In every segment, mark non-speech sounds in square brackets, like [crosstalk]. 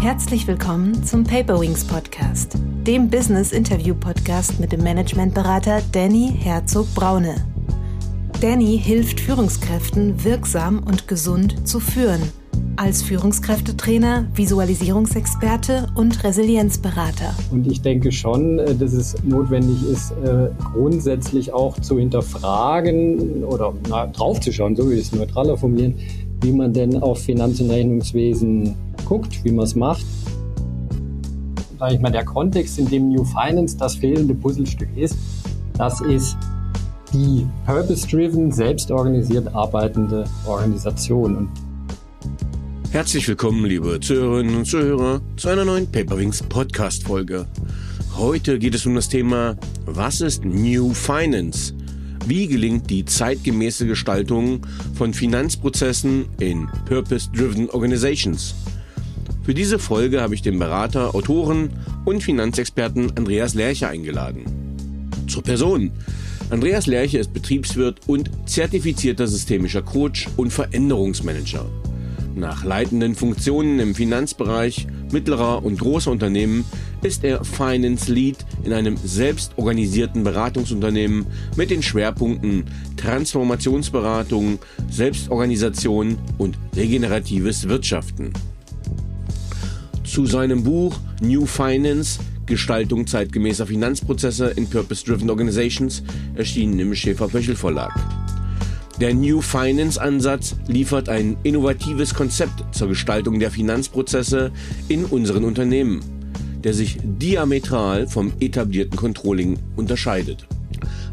Herzlich willkommen zum Paperwings Podcast, dem Business Interview Podcast mit dem Managementberater Danny Herzog Braune. Danny hilft Führungskräften wirksam und gesund zu führen. Als Führungskräftetrainer, Visualisierungsexperte und Resilienzberater. Und ich denke schon, äh, dass es notwendig ist, äh, grundsätzlich auch zu hinterfragen oder draufzuschauen, so wie ich es neutraler formulieren, wie man denn auf Finanz- und Rechnungswesen guckt, wie man es macht. Sag ich mal, der Kontext, in dem New Finance das fehlende Puzzlestück ist, das ist die purpose-driven, selbstorganisiert arbeitende Organisation. Herzlich willkommen, liebe Zuhörerinnen und Zuhörer, zu einer neuen Paperwings Podcast-Folge. Heute geht es um das Thema, was ist New Finance? Wie gelingt die zeitgemäße Gestaltung von Finanzprozessen in Purpose-Driven Organizations? Für diese Folge habe ich den Berater, Autoren und Finanzexperten Andreas Lerche eingeladen. Zur Person. Andreas Lerche ist Betriebswirt und zertifizierter systemischer Coach und Veränderungsmanager. Nach leitenden Funktionen im Finanzbereich mittlerer und großer Unternehmen ist er Finance Lead in einem selbstorganisierten Beratungsunternehmen mit den Schwerpunkten Transformationsberatung, Selbstorganisation und regeneratives Wirtschaften. Zu seinem Buch New Finance Gestaltung zeitgemäßer Finanzprozesse in Purpose-Driven Organizations erschienen im Schäfer-Pöchel Verlag. Der New Finance Ansatz liefert ein innovatives Konzept zur Gestaltung der Finanzprozesse in unseren Unternehmen, der sich diametral vom etablierten Controlling unterscheidet.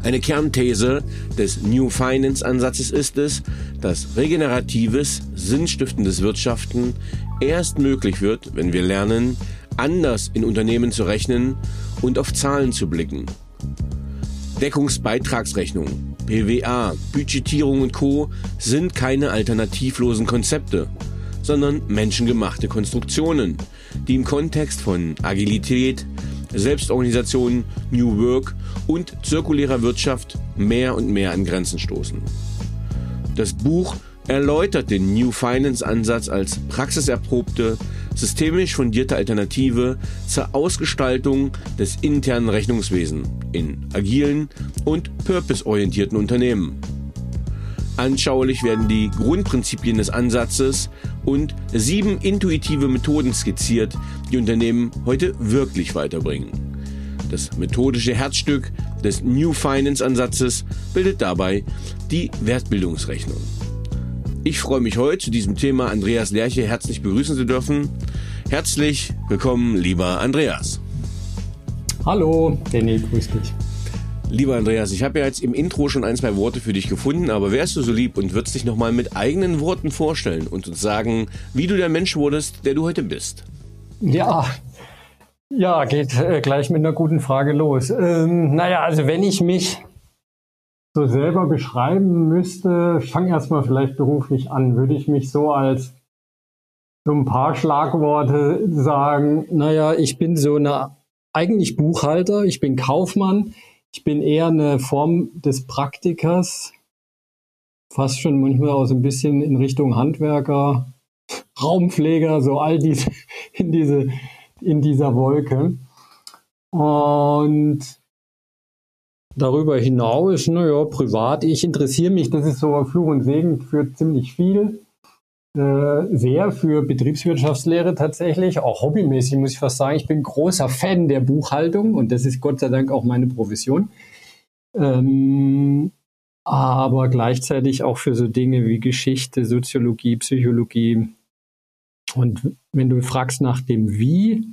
Eine Kernthese des New Finance Ansatzes ist es, dass regeneratives, sinnstiftendes Wirtschaften erst möglich wird, wenn wir lernen, anders in Unternehmen zu rechnen und auf Zahlen zu blicken. Deckungsbeitragsrechnung, PWA, Budgetierung und Co. sind keine alternativlosen Konzepte, sondern menschengemachte Konstruktionen, die im Kontext von Agilität, Selbstorganisation, New Work und zirkulärer Wirtschaft mehr und mehr an Grenzen stoßen. Das Buch erläutert den New Finance Ansatz als praxiserprobte, systemisch fundierte Alternative zur Ausgestaltung des internen Rechnungswesens in agilen und purpose-orientierten Unternehmen. Anschaulich werden die Grundprinzipien des Ansatzes und sieben intuitive Methoden skizziert, die Unternehmen heute wirklich weiterbringen. Das methodische Herzstück des New Finance Ansatzes bildet dabei die Wertbildungsrechnung. Ich freue mich heute zu diesem Thema Andreas Lerche herzlich begrüßen zu dürfen. Herzlich willkommen, lieber Andreas. Hallo, Danny, grüß dich. Lieber Andreas, ich habe ja jetzt im Intro schon ein, zwei Worte für dich gefunden, aber wärst du so lieb und würdest dich nochmal mit eigenen Worten vorstellen und uns sagen, wie du der Mensch wurdest, der du heute bist? Ja, ja, geht äh, gleich mit einer guten Frage los. Ähm, naja, also wenn ich mich so selber beschreiben müsste, fang erstmal vielleicht beruflich an, würde ich mich so als so ein paar Schlagworte sagen, naja, ich bin so eine, eigentlich Buchhalter, ich bin Kaufmann, ich bin eher eine Form des Praktikers, fast schon manchmal auch so ein bisschen in Richtung Handwerker, Raumpfleger, so all diese, [laughs] in diese, in dieser Wolke. Und darüber hinaus, naja, privat, ich interessiere mich, das ist so Fluch und Segen für ziemlich viel. Äh, sehr für Betriebswirtschaftslehre tatsächlich, auch hobbymäßig muss ich fast sagen. Ich bin großer Fan der Buchhaltung und das ist Gott sei Dank auch meine Profession. Ähm, aber gleichzeitig auch für so Dinge wie Geschichte, Soziologie, Psychologie. Und wenn du fragst nach dem Wie,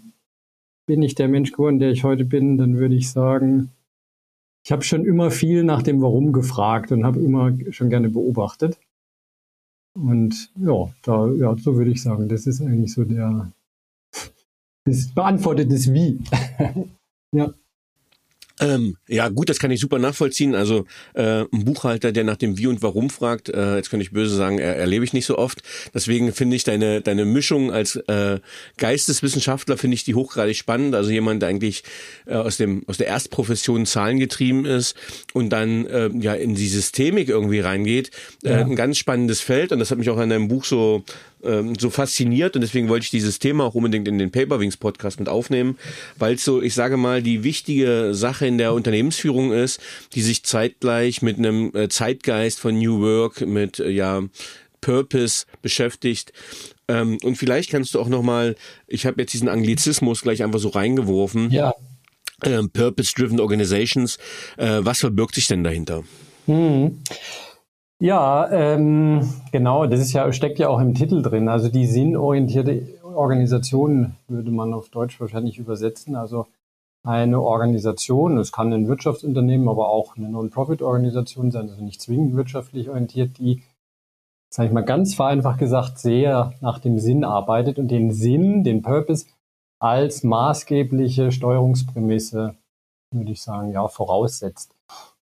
bin ich der Mensch geworden, der ich heute bin, dann würde ich sagen, ich habe schon immer viel nach dem Warum gefragt und habe immer schon gerne beobachtet. Und ja, da, ja, so würde ich sagen, das ist eigentlich so der, das beantwortet das Wie. [laughs] ja. Ähm, ja, gut, das kann ich super nachvollziehen. Also äh, ein Buchhalter, der nach dem Wie und Warum fragt, äh, jetzt könnte ich böse sagen, er, erlebe ich nicht so oft. Deswegen finde ich deine deine Mischung als äh, Geisteswissenschaftler finde ich die hochgradig spannend. Also jemand, der eigentlich äh, aus dem aus der Erstprofession zahlengetrieben ist und dann äh, ja in die Systemik irgendwie reingeht. Äh, ja. Ein ganz spannendes Feld und das hat mich auch in deinem Buch so ähm, so fasziniert und deswegen wollte ich dieses Thema auch unbedingt in den Paperwings Podcast mit aufnehmen, weil es so, ich sage mal, die wichtige Sache in der Unternehmensführung ist, die sich zeitgleich mit einem äh, Zeitgeist von New Work, mit äh, ja Purpose beschäftigt. Ähm, und vielleicht kannst du auch noch mal, ich habe jetzt diesen Anglizismus gleich einfach so reingeworfen. Ja. Ähm, Purpose-driven Organizations. Äh, was verbirgt sich denn dahinter? Hm. Ja, ähm, genau, das ist ja, steckt ja auch im Titel drin. Also die sinnorientierte Organisation würde man auf Deutsch wahrscheinlich übersetzen. Also eine Organisation, es kann ein Wirtschaftsunternehmen, aber auch eine Non-Profit-Organisation sein, also nicht zwingend wirtschaftlich orientiert, die, sage ich mal ganz vereinfacht gesagt, sehr nach dem Sinn arbeitet und den Sinn, den Purpose als maßgebliche Steuerungsprämisse, würde ich sagen, ja, voraussetzt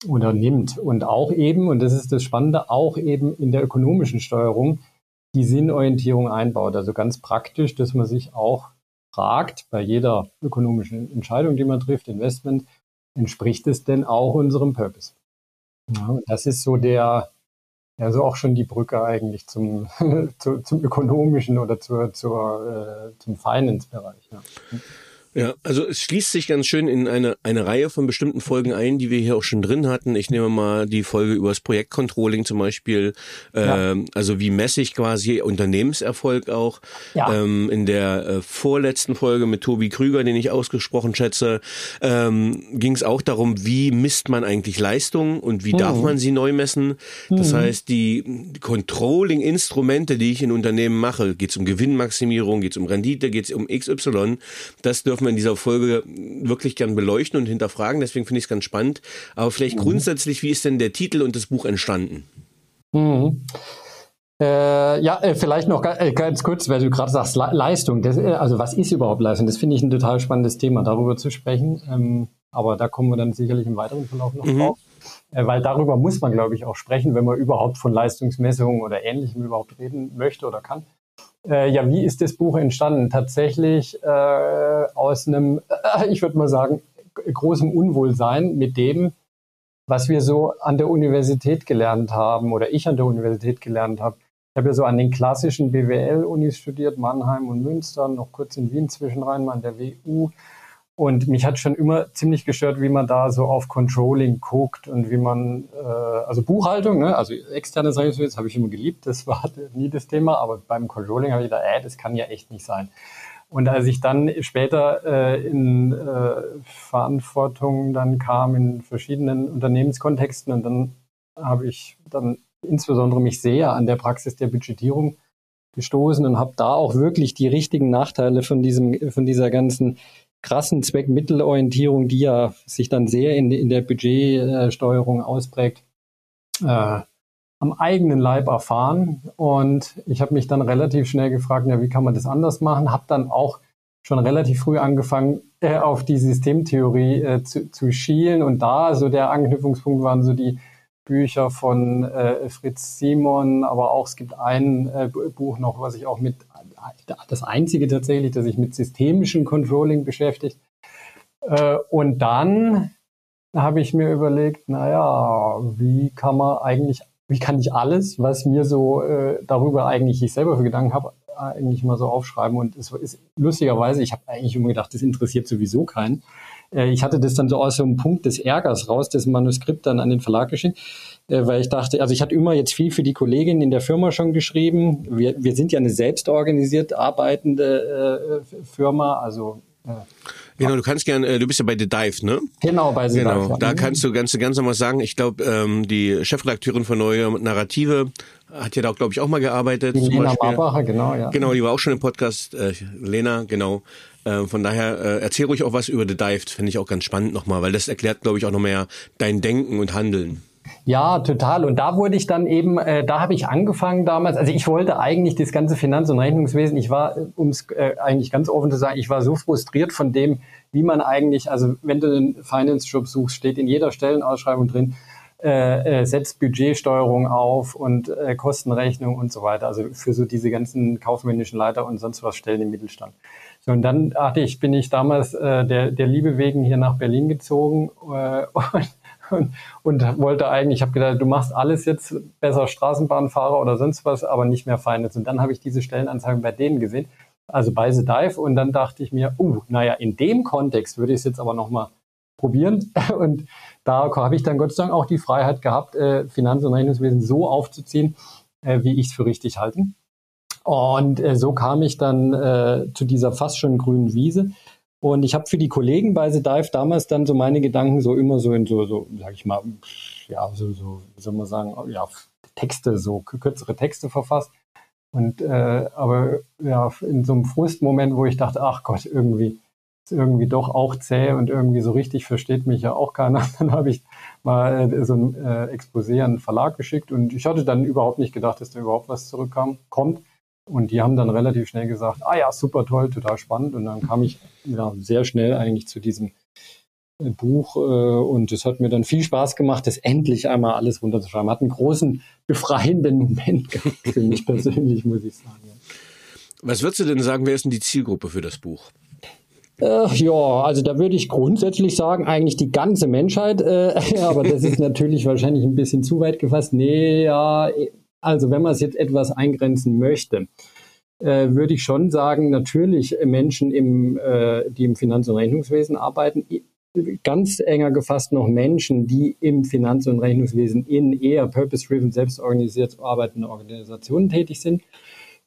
oder nimmt. Und auch eben, und das ist das Spannende, auch eben in der ökonomischen Steuerung die Sinnorientierung einbaut. Also ganz praktisch, dass man sich auch fragt, bei jeder ökonomischen Entscheidung, die man trifft, Investment, entspricht es denn auch unserem Purpose? Ja, das ist so der, also auch schon die Brücke eigentlich zum, [laughs] zu, zum ökonomischen oder zur, zur, äh, zum Finance-Bereich. Ja. Ja, also es schließt sich ganz schön in eine, eine Reihe von bestimmten Folgen ein, die wir hier auch schon drin hatten. Ich nehme mal die Folge über das Projektcontrolling zum Beispiel. Ja. Ähm, also wie messe ich quasi Unternehmenserfolg auch. Ja. Ähm, in der äh, vorletzten Folge mit Tobi Krüger, den ich ausgesprochen schätze, ähm, ging es auch darum, wie misst man eigentlich Leistung und wie mhm. darf man sie neu messen. Das mhm. heißt, die Controlling-Instrumente, die ich in Unternehmen mache, geht es um Gewinnmaximierung, geht es um Rendite, geht es um XY, das dürfen dürfen wir in dieser Folge wirklich gern beleuchten und hinterfragen. Deswegen finde ich es ganz spannend. Aber vielleicht mhm. grundsätzlich, wie ist denn der Titel und das Buch entstanden? Mhm. Äh, ja, äh, vielleicht noch ganz, äh, ganz kurz, weil du gerade sagst, Le Leistung. Das, äh, also was ist überhaupt Leistung? Das finde ich ein total spannendes Thema, darüber zu sprechen. Ähm, aber da kommen wir dann sicherlich im weiteren Verlauf noch mhm. drauf. Äh, weil darüber muss man, glaube ich, auch sprechen, wenn man überhaupt von Leistungsmessungen oder Ähnlichem überhaupt reden möchte oder kann. Äh, ja, wie ist das Buch entstanden? Tatsächlich äh, aus einem, äh, ich würde mal sagen, großem Unwohlsein mit dem, was wir so an der Universität gelernt haben oder ich an der Universität gelernt habe. Ich habe ja so an den klassischen BWL-Unis studiert, Mannheim und Münster, noch kurz in Wien zwischenrein, mal an der WU. Und mich hat schon immer ziemlich gestört, wie man da so auf Controlling guckt und wie man, äh, also Buchhaltung, ne, also externes Revision, habe ich immer geliebt, das war [laughs] nie das Thema, aber beim Controlling habe ich gedacht, äh, das kann ja echt nicht sein. Und als ich dann später äh, in äh, Verantwortung dann kam in verschiedenen Unternehmenskontexten und dann habe ich dann insbesondere mich sehr an der Praxis der Budgetierung gestoßen und habe da auch wirklich die richtigen Nachteile von diesem von dieser ganzen krassen Zweckmittelorientierung, die ja sich dann sehr in, in der Budgetsteuerung ausprägt, äh, am eigenen Leib erfahren. Und ich habe mich dann relativ schnell gefragt, ja, wie kann man das anders machen? Habe dann auch schon relativ früh angefangen, äh, auf die Systemtheorie äh, zu, zu schielen. Und da so der Anknüpfungspunkt waren so die Bücher von äh, Fritz Simon, aber auch es gibt ein äh, Buch noch, was ich auch mit das einzige tatsächlich, das sich mit systemischem Controlling beschäftigt. Äh, und dann habe ich mir überlegt, naja, wie kann man eigentlich, wie kann ich alles, was mir so äh, darüber eigentlich ich selber für Gedanken habe, eigentlich mal so aufschreiben. Und es ist lustigerweise, ich habe eigentlich immer gedacht, das interessiert sowieso keinen. Äh, ich hatte das dann so aus so einem Punkt des Ärgers raus, das Manuskript dann an den Verlag geschickt, äh, weil ich dachte, also ich hatte immer jetzt viel für die Kollegin in der Firma schon geschrieben. Wir, wir sind ja eine selbstorganisiert arbeitende äh, Firma, also äh, Genau, du kannst gern, äh, du bist ja bei The Dive, ne? Genau, bei The genau. Dive. Da kannst du ganz, ganz normal sagen, ich glaube, ähm, die Chefredakteurin von Neue Narrative hat ja da, glaube ich, auch mal gearbeitet. Die Lena Marbacher, genau, ja. Genau, die war auch schon im Podcast. Äh, Lena, genau. Äh, von daher äh, erzähl ruhig auch was über The Dive, finde ich auch ganz spannend nochmal, weil das erklärt, glaube ich, auch noch mehr dein Denken und Handeln. Ja, total. Und da wurde ich dann eben, äh, da habe ich angefangen damals. Also ich wollte eigentlich das ganze Finanz- und Rechnungswesen. Ich war, um es äh, eigentlich ganz offen zu sagen, ich war so frustriert von dem, wie man eigentlich, also wenn du einen Finance-Job suchst, steht in jeder Stellenausschreibung drin, äh, äh, setzt Budgetsteuerung auf und äh, Kostenrechnung und so weiter. Also für so diese ganzen kaufmännischen Leiter und sonst was Stellen im Mittelstand. So, und dann dachte ich, bin ich damals äh, der, der Liebe wegen hier nach Berlin gezogen äh, [laughs] und und, und wollte eigentlich, ich habe gedacht, du machst alles jetzt besser Straßenbahnfahrer oder sonst was, aber nicht mehr Finance. Und dann habe ich diese Stellenanzeigen bei denen gesehen, also bei The Dive, und dann dachte ich mir, uh, naja, in dem Kontext würde ich es jetzt aber nochmal probieren. [laughs] Und da habe ich dann Gott sei Dank auch die Freiheit gehabt, äh, Finanz- und Rechnungswesen so aufzuziehen, äh, wie ich es für richtig halte. Und äh, so kam ich dann äh, zu dieser fast schon grünen Wiese. Und ich habe für die Kollegen bei The Dive damals dann so meine Gedanken so immer so in so, so sag ich mal, ja, so, so, wie soll man sagen, ja, Texte, so kürzere Texte verfasst. Und äh, aber ja, in so einem Frustmoment, wo ich dachte, ach Gott, irgendwie ist irgendwie doch auch zäh und irgendwie so richtig versteht mich ja auch keiner. [laughs] Dann habe ich mal äh, so ein äh, Exposé an einen Verlag geschickt und ich hatte dann überhaupt nicht gedacht, dass da überhaupt was zurückkam, kommt. Und die haben dann relativ schnell gesagt, ah ja, super toll, total spannend. Und dann kam ich ja, sehr schnell eigentlich zu diesem äh, Buch äh, und es hat mir dann viel Spaß gemacht, das endlich einmal alles runterzuschreiben. Hat einen großen befreienden Moment für mich persönlich, muss ich sagen. Was würdest du denn sagen, wer ist denn die Zielgruppe für das Buch? Äh, ja, also da würde ich grundsätzlich sagen, eigentlich die ganze Menschheit, äh, [laughs] aber das ist natürlich wahrscheinlich ein bisschen zu weit gefasst. Nee, ja, also wenn man es jetzt etwas eingrenzen möchte, äh, würde ich schon sagen, natürlich Menschen, im, äh, die im Finanz- und Rechnungswesen arbeiten, ganz enger gefasst noch Menschen, die im Finanz- und Rechnungswesen in eher purpose-driven, selbstorganisiert arbeitenden Organisationen tätig sind,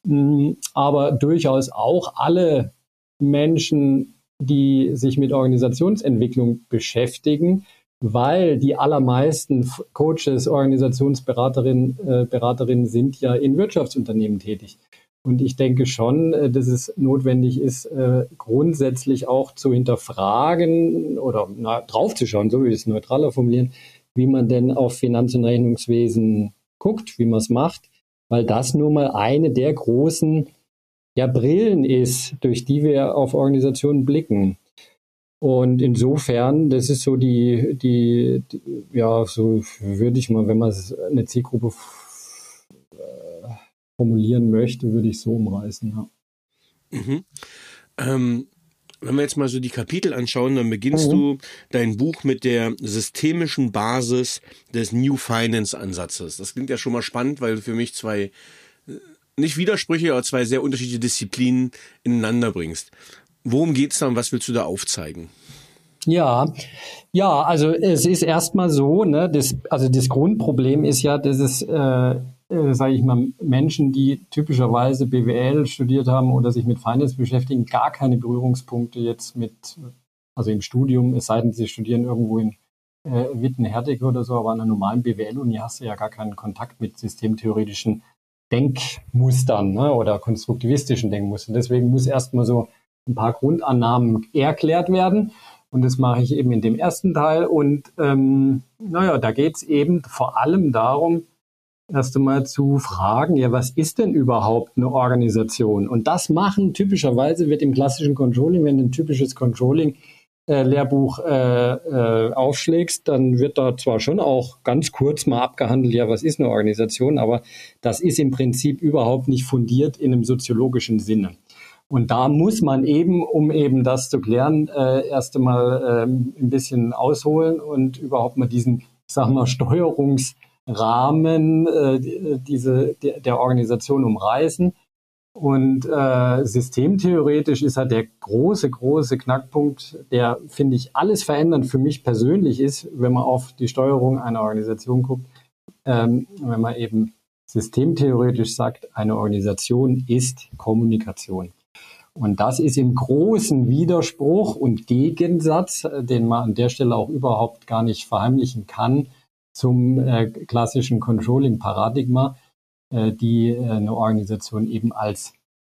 mm, aber durchaus auch alle Menschen, die sich mit Organisationsentwicklung beschäftigen, weil die allermeisten Coaches, Organisationsberaterinnen, äh, Beraterinnen sind ja in Wirtschaftsunternehmen tätig. Und ich denke schon, äh, dass es notwendig ist, äh, grundsätzlich auch zu hinterfragen oder draufzuschauen, so wie wir es neutraler formulieren, wie man denn auf Finanz- und Rechnungswesen guckt, wie man es macht, weil das nun mal eine der großen ja, Brillen ist, durch die wir auf Organisationen blicken. Und insofern, das ist so die, die, die ja, so würde ich mal, wenn man eine Zielgruppe äh, formulieren möchte, würde ich so umreißen, ja. Mhm. Ähm, wenn wir jetzt mal so die Kapitel anschauen, dann beginnst mhm. du dein Buch mit der systemischen Basis des New Finance Ansatzes. Das klingt ja schon mal spannend, weil du für mich zwei äh, nicht Widersprüche, aber zwei sehr unterschiedliche Disziplinen ineinander bringst. Worum geht's da und was willst du da aufzeigen? Ja, ja, also es ist erstmal so, ne, das, also das Grundproblem ist ja, dass es, äh, äh, sage ich mal, Menschen, die typischerweise BWL studiert haben oder sich mit Finance beschäftigen, gar keine Berührungspunkte jetzt mit, also im Studium, es sei denn, sie studieren irgendwo in äh, Witten-Herdecke oder so, aber an einer normalen BWL-Uni hast du ja gar keinen Kontakt mit systemtheoretischen Denkmustern ne, oder konstruktivistischen Denkmustern. Deswegen muss erstmal so ein paar Grundannahmen erklärt werden. Und das mache ich eben in dem ersten Teil. Und ähm, naja, da geht es eben vor allem darum, erst einmal zu fragen, ja, was ist denn überhaupt eine Organisation? Und das machen typischerweise wird im klassischen Controlling, wenn du ein typisches Controlling äh, Lehrbuch äh, äh, aufschlägst, dann wird da zwar schon auch ganz kurz mal abgehandelt, ja, was ist eine Organisation, aber das ist im Prinzip überhaupt nicht fundiert in einem soziologischen Sinne. Und da muss man eben, um eben das zu klären, äh, erst einmal äh, ein bisschen ausholen und überhaupt mal diesen, ich sag mal, Steuerungsrahmen äh, diese, der, der Organisation umreißen. Und äh, systemtheoretisch ist halt der große, große Knackpunkt, der, finde ich, alles verändernd für mich persönlich ist, wenn man auf die Steuerung einer Organisation guckt, ähm, wenn man eben systemtheoretisch sagt, eine Organisation ist Kommunikation. Und das ist im großen Widerspruch und Gegensatz, äh, den man an der Stelle auch überhaupt gar nicht verheimlichen kann, zum äh, klassischen Controlling-Paradigma, äh, die äh, eine Organisation eben als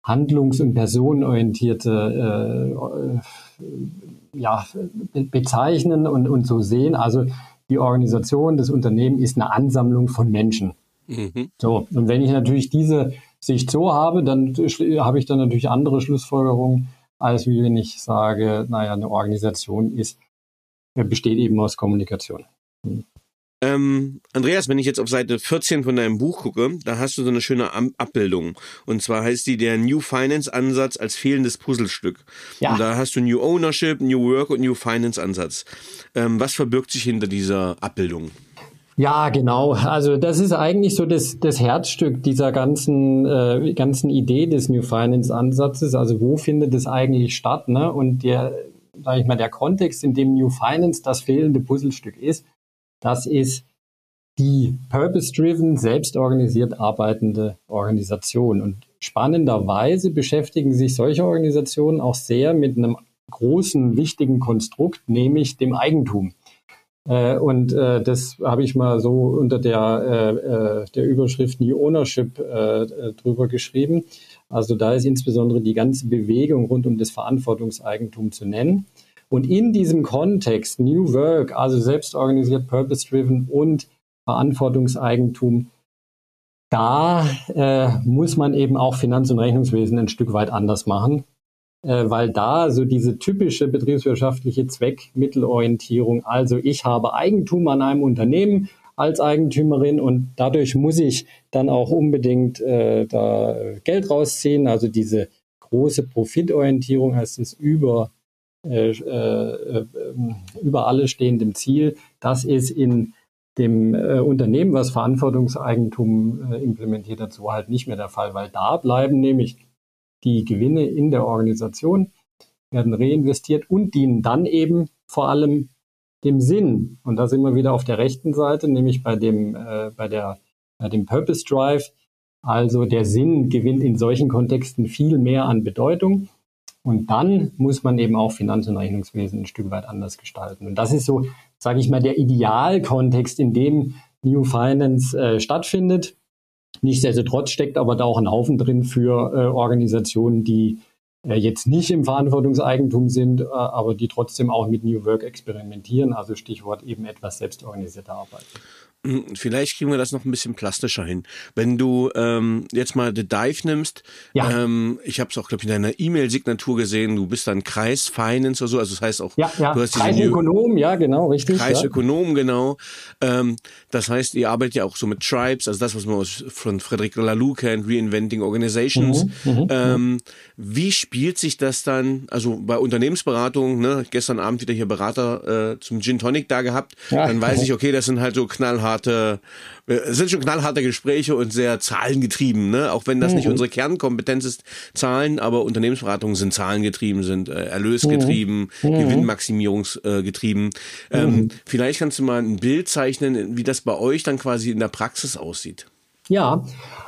handlungs- und personenorientierte äh, ja, bezeichnen und, und so sehen. Also die Organisation, das Unternehmen ist eine Ansammlung von Menschen. Mhm. So, und wenn ich natürlich diese Sicht so habe, dann habe ich dann natürlich andere Schlussfolgerungen, als wie wenn ich sage, naja, eine Organisation ist, besteht eben aus Kommunikation. Mhm. Ähm, Andreas, wenn ich jetzt auf Seite 14 von deinem Buch gucke, da hast du so eine schöne Abbildung. Und zwar heißt die der New Finance Ansatz als fehlendes Puzzlestück. Ja. Und da hast du New Ownership, New Work und New Finance Ansatz. Ähm, was verbirgt sich hinter dieser Abbildung? Ja, genau. Also das ist eigentlich so das, das Herzstück dieser ganzen, äh, ganzen Idee des New Finance Ansatzes. Also wo findet es eigentlich statt? Ne? Und der, sage ich mal, der Kontext, in dem New Finance das fehlende Puzzlestück ist, das ist die purpose-driven, selbstorganisiert arbeitende Organisation. Und spannenderweise beschäftigen sich solche Organisationen auch sehr mit einem großen, wichtigen Konstrukt, nämlich dem Eigentum. Äh, und äh, das habe ich mal so unter der, äh, äh der Überschrift New Ownership äh, äh, drüber geschrieben. Also da ist insbesondere die ganze Bewegung rund um das Verantwortungseigentum zu nennen. Und in diesem Kontext New Work, also selbstorganisiert, purpose-driven und Verantwortungseigentum, da äh, muss man eben auch Finanz- und Rechnungswesen ein Stück weit anders machen, weil da so diese typische betriebswirtschaftliche Zweckmittelorientierung, also ich habe Eigentum an einem Unternehmen als Eigentümerin und dadurch muss ich dann auch unbedingt äh, da Geld rausziehen, also diese große Profitorientierung heißt es über äh, äh, über alle stehendem Ziel. Das ist in dem äh, Unternehmen, was Verantwortungseigentum äh, implementiert hat, so halt nicht mehr der Fall, weil da bleiben nämlich die Gewinne in der Organisation, werden reinvestiert und dienen dann eben vor allem dem Sinn. Und da sind wir wieder auf der rechten Seite, nämlich bei dem, äh, bei der, bei dem Purpose Drive. Also der Sinn gewinnt in solchen Kontexten viel mehr an Bedeutung. Und dann muss man eben auch Finanz- und Rechnungswesen ein Stück weit anders gestalten. Und das ist so, sage ich mal, der Idealkontext, in dem New Finance äh, stattfindet. Nichtsdestotrotz steckt aber da auch ein Haufen drin für äh, Organisationen, die äh, jetzt nicht im Verantwortungseigentum sind, äh, aber die trotzdem auch mit New Work experimentieren. Also Stichwort eben etwas selbstorganisierte Arbeit. Hm, vielleicht kriegen wir das noch ein bisschen plastischer hin. Wenn du ähm, jetzt mal The Dive nimmst, ja. ähm, ich habe es auch, glaube ich, in deiner E-Mail-Signatur gesehen, du bist dann Kreis Finance oder so, also das heißt auch, ja, ja. du hast Kreisökonom, ja, genau, richtig. Kreisökonom, ja. genau. Ähm, das heißt, ihr arbeitet ja auch so mit Tribes, also das, was man aus, von Frederic Laloux kennt, Reinventing Organizations. Mhm, mhm, mhm. ähm, wie spielt sich das dann, also bei Unternehmensberatung, ne, gestern Abend wieder hier Berater äh, zum Gin Tonic da gehabt, dann weiß ich, okay, das sind halt so knallhart knallharte, äh, sind schon knallharte Gespräche und sehr zahlengetrieben, ne? Auch wenn das mhm. nicht unsere Kernkompetenz ist, Zahlen, aber Unternehmensberatungen sind zahlengetrieben, sind äh, erlösgetrieben, mhm. mhm. Gewinnmaximierungsgetrieben. Ähm, mhm. Vielleicht kannst du mal ein Bild zeichnen, wie das bei euch dann quasi in der Praxis aussieht. Ja,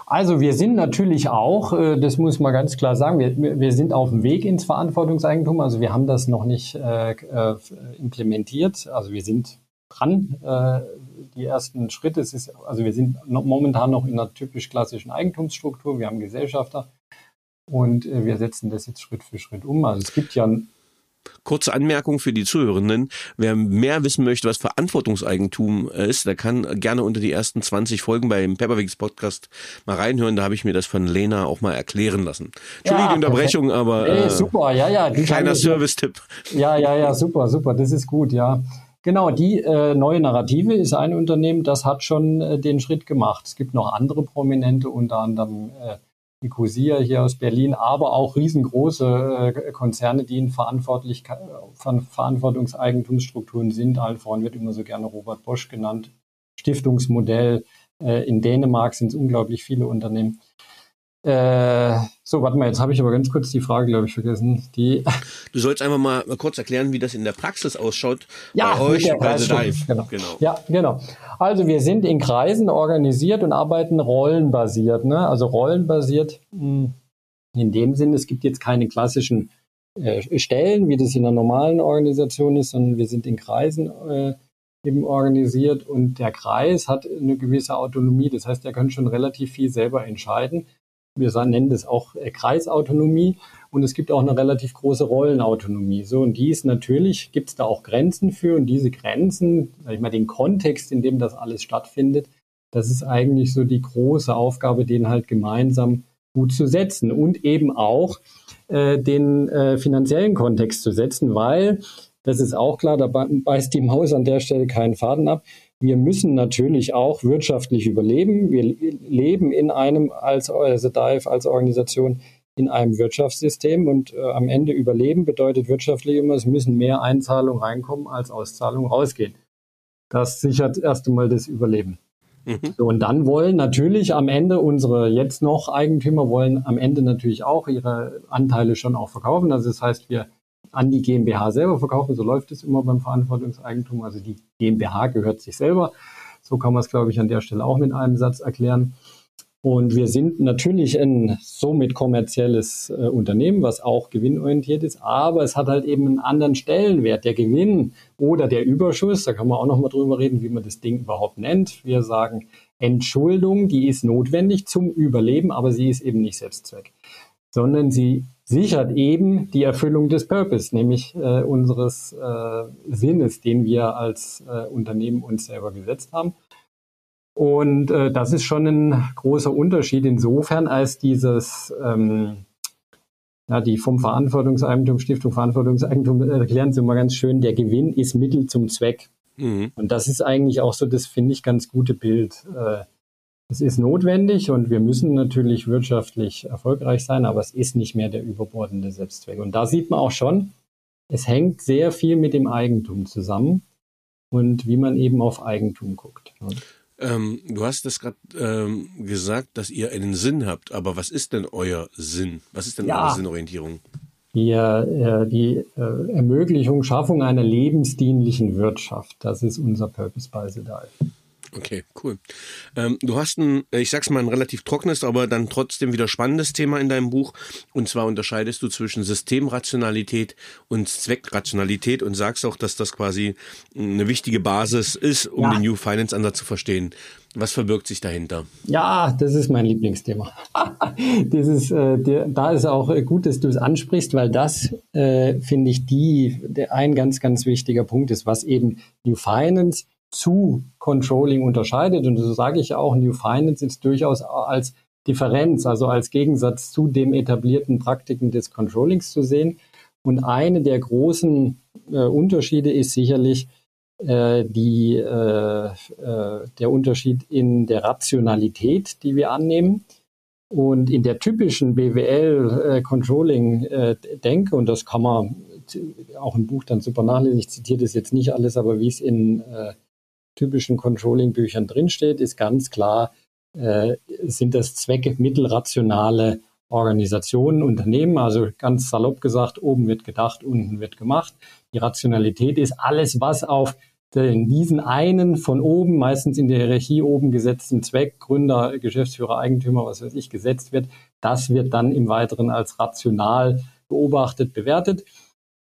also wir sind natürlich auch, äh, das muss man ganz klar sagen, wir, wir sind auf dem Weg ins Verantwortungseigentum. Also wir haben das noch nicht äh, äh implementiert. Also wir sind dran. Äh, die ersten Schritte. Es ist, also wir sind noch, momentan noch in einer typisch klassischen Eigentumsstruktur. Wir haben Gesellschafter und äh, wir setzen das jetzt Schritt für Schritt um. Also es gibt ja Kurze Anmerkung für die Zuhörenden. Wer mehr wissen möchte, was Verantwortungseigentum ist, der kann gerne unter die ersten 20 Folgen beim Pepperwings Podcast mal reinhören. Da habe ich mir das von Lena auch mal erklären lassen. Entschuldige ja, die Unterbrechung, aber äh, super, ja, ja. Kleiner Service-Tipp. Ja, ja, ja, super, super. Das ist gut, ja. Genau, die äh, neue Narrative ist ein Unternehmen, das hat schon äh, den Schritt gemacht. Es gibt noch andere Prominente, unter anderem äh, Nicosia hier aus Berlin, aber auch riesengroße äh, Konzerne, die in Verantwortlichkeit, von Verantwortungseigentumsstrukturen sind. Allen voran wird immer so gerne Robert Bosch genannt. Stiftungsmodell. Äh, in Dänemark sind es unglaublich viele Unternehmen. Äh, so, warte mal, jetzt habe ich aber ganz kurz die Frage, glaube ich, vergessen. Die [laughs] du sollst einfach mal, kurz erklären, wie das in der Praxis ausschaut ja, bei euch bei The Dive. Genau. genau. Ja, genau. Also wir sind in Kreisen organisiert und arbeiten rollenbasiert. Ne? Also rollenbasiert hm, in dem Sinne, es gibt jetzt keine klassischen äh, Stellen, wie das in einer normalen Organisation ist, sondern wir sind in Kreisen äh, eben organisiert und der Kreis hat eine gewisse Autonomie. Das heißt, er kann schon relativ viel selber entscheiden wir nennen das auch äh, Kreisautonomie und es gibt auch eine relativ große Rollenautonomie. So, und die ist natürlich, gibt es da auch Grenzen für und diese Grenzen, sag ich mal, den Kontext, in dem das alles stattfindet, das ist eigentlich so die große Aufgabe, den halt gemeinsam gut zu setzen und eben auch äh, den äh, finanziellen Kontext zu setzen, weil das ist auch klar, da beißt die Maus an der Stelle keinen Faden ab. Wir müssen natürlich auch wirtschaftlich überleben. Wir leben in einem als, also DIVE als Organisation in einem Wirtschaftssystem und äh, am Ende überleben bedeutet wirtschaftlich immer, es müssen mehr Einzahlungen reinkommen, als Auszahlungen rausgehen. Das sichert erst einmal das Überleben. Mhm. So, und dann wollen natürlich am Ende unsere jetzt noch Eigentümer wollen am Ende natürlich auch ihre Anteile schon auch verkaufen. Also das heißt, wir an die GmbH selber verkaufen. So läuft es immer beim Verantwortungseigentum. Also die GmbH gehört sich selber. So kann man es, glaube ich, an der Stelle auch mit einem Satz erklären. Und wir sind natürlich ein somit kommerzielles äh, Unternehmen, was auch gewinnorientiert ist, aber es hat halt eben einen anderen Stellenwert. Der Gewinn oder der Überschuss, da kann man auch nochmal drüber reden, wie man das Ding überhaupt nennt. Wir sagen Entschuldung, die ist notwendig zum Überleben, aber sie ist eben nicht Selbstzweck, sondern sie sichert eben die Erfüllung des Purpose, nämlich äh, unseres äh, Sinnes, den wir als äh, Unternehmen uns selber gesetzt haben. Und äh, das ist schon ein großer Unterschied insofern, als dieses, ähm, ja, die vom Verantwortungseigentum, Stiftung Verantwortungseigentum erklären Sie mal ganz schön, der Gewinn ist Mittel zum Zweck. Mhm. Und das ist eigentlich auch so das, finde ich, ganz gute Bild. Äh, es ist notwendig und wir müssen natürlich wirtschaftlich erfolgreich sein, aber es ist nicht mehr der überbordende Selbstzweck. Und da sieht man auch schon, es hängt sehr viel mit dem Eigentum zusammen und wie man eben auf Eigentum guckt. Ähm, du hast das gerade ähm, gesagt, dass ihr einen Sinn habt, aber was ist denn euer Sinn? Was ist denn ja. eure Sinnorientierung? Die, äh, die äh, Ermöglichung, Schaffung einer lebensdienlichen Wirtschaft, das ist unser Purpose bei Sedal. Okay, cool. Ähm, du hast ein, ich sag's mal, ein relativ trockenes, aber dann trotzdem wieder spannendes Thema in deinem Buch. Und zwar unterscheidest du zwischen Systemrationalität und Zweckrationalität und sagst auch, dass das quasi eine wichtige Basis ist, um ja. den New Finance Ansatz zu verstehen. Was verbirgt sich dahinter? Ja, das ist mein Lieblingsthema. [laughs] das ist, äh, der, da ist auch gut, dass du es ansprichst, weil das, äh, finde ich, die, der, ein ganz, ganz wichtiger Punkt ist, was eben New Finance zu Controlling unterscheidet. Und so sage ich auch, New Finance ist durchaus als Differenz, also als Gegensatz zu dem etablierten Praktiken des Controllings zu sehen. Und eine der großen äh, Unterschiede ist sicherlich äh, die, äh, äh der Unterschied in der Rationalität, die wir annehmen. Und in der typischen BWL-Controlling-Denke, äh, und das kann man auch im Buch dann super nachlesen, ich zitiere das jetzt nicht alles, aber wie es in äh, typischen Controlling-Büchern drinsteht, ist ganz klar, äh, sind das Zwecke mittelrationale Organisationen, Unternehmen. Also ganz salopp gesagt, oben wird gedacht, unten wird gemacht. Die Rationalität ist alles, was auf den, diesen einen von oben, meistens in der Hierarchie oben gesetzten Zweck, Gründer, Geschäftsführer, Eigentümer, was weiß ich, gesetzt wird. Das wird dann im Weiteren als rational beobachtet, bewertet.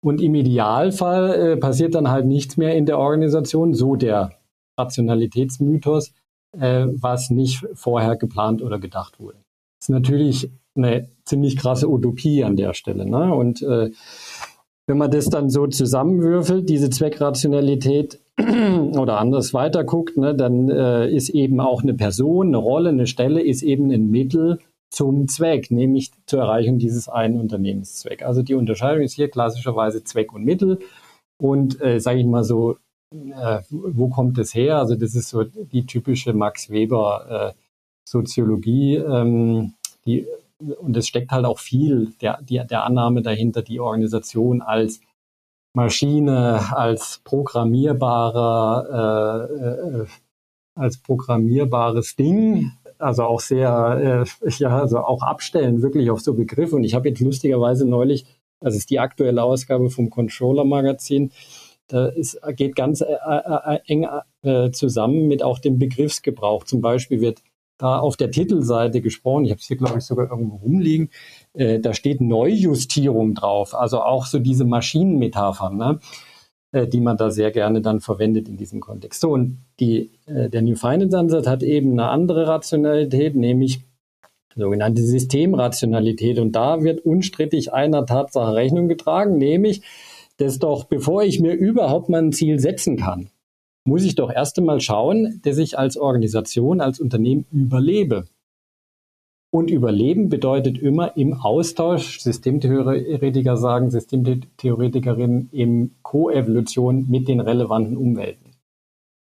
Und im Idealfall äh, passiert dann halt nichts mehr in der Organisation, so der Rationalitätsmythos, äh, was nicht vorher geplant oder gedacht wurde. Das ist natürlich eine ziemlich krasse Utopie an der Stelle. Ne? Und äh, wenn man das dann so zusammenwürfelt, diese Zweckrationalität [clears throat] oder anders weiterguckt, ne, dann äh, ist eben auch eine Person, eine Rolle, eine Stelle ist eben ein Mittel zum Zweck, nämlich zur Erreichung dieses einen Unternehmenszweck. Also die Unterscheidung ist hier klassischerweise Zweck und Mittel. Und äh, sage ich mal so, äh, wo kommt es her? Also das ist so die typische Max Weber äh, Soziologie, ähm, die, und es steckt halt auch viel der, die, der Annahme dahinter, die Organisation als Maschine, als programmierbarer, äh, äh, als programmierbares Ding, also auch sehr, äh, ja, also auch abstellen wirklich auf so Begriffe. Und ich habe jetzt lustigerweise neulich, das ist die aktuelle Ausgabe vom Controller Magazin, da ist, geht ganz äh, äh, äh, eng äh, zusammen mit auch dem Begriffsgebrauch. Zum Beispiel wird da auf der Titelseite gesprochen, ich habe es hier, glaube ich, sogar irgendwo rumliegen, äh, da steht Neujustierung drauf, also auch so diese Maschinenmetaphern, ne? Äh, die man da sehr gerne dann verwendet in diesem Kontext. So, und die, der New Finance Ansatz hat eben eine andere Rationalität, nämlich sogenannte Systemrationalität. Und da wird unstrittig einer Tatsache Rechnung getragen, nämlich, dass doch, bevor ich mir überhaupt mal ein Ziel setzen kann, muss ich doch erst einmal schauen, dass ich als Organisation, als Unternehmen überlebe. Und Überleben bedeutet immer im Austausch, Systemtheoretiker sagen, Systemtheoretikerinnen, im Koevolution mit den relevanten Umwelten.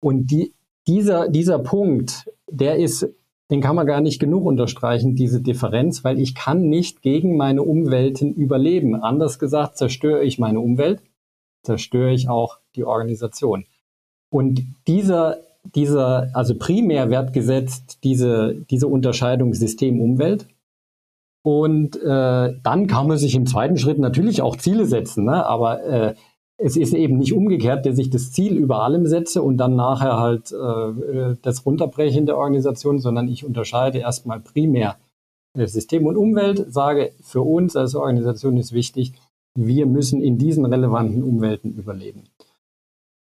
Und die, dieser, dieser Punkt, der ist, den kann man gar nicht genug unterstreichen, diese Differenz, weil ich kann nicht gegen meine Umwelten überleben. Anders gesagt, zerstöre ich meine Umwelt, zerstöre ich auch die Organisation. Und dieser dieser, also primär wird gesetzt diese, diese Unterscheidung System-Umwelt. Und äh, dann kann man sich im zweiten Schritt natürlich auch Ziele setzen, ne? aber äh, es ist eben nicht umgekehrt, dass ich das Ziel über allem setze und dann nachher halt äh, das runterbreche in der Organisation, sondern ich unterscheide erstmal primär System und Umwelt, sage, für uns als Organisation ist wichtig, wir müssen in diesen relevanten Umwelten überleben.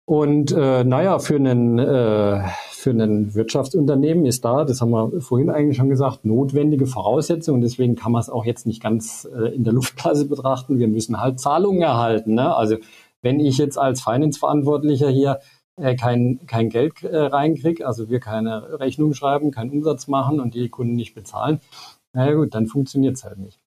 Und äh, naja, für einen, äh, für einen Wirtschaftsunternehmen ist da, das haben wir vorhin eigentlich schon gesagt, notwendige Voraussetzung. Und deswegen kann man es auch jetzt nicht ganz äh, in der Luftblase betrachten. Wir müssen halt Zahlungen erhalten. Ne? Also wenn ich jetzt als Finance-Verantwortlicher hier äh, kein, kein Geld äh, reinkriege, also wir keine Rechnung schreiben, keinen Umsatz machen und die Kunden nicht bezahlen, naja gut, dann funktioniert es halt nicht.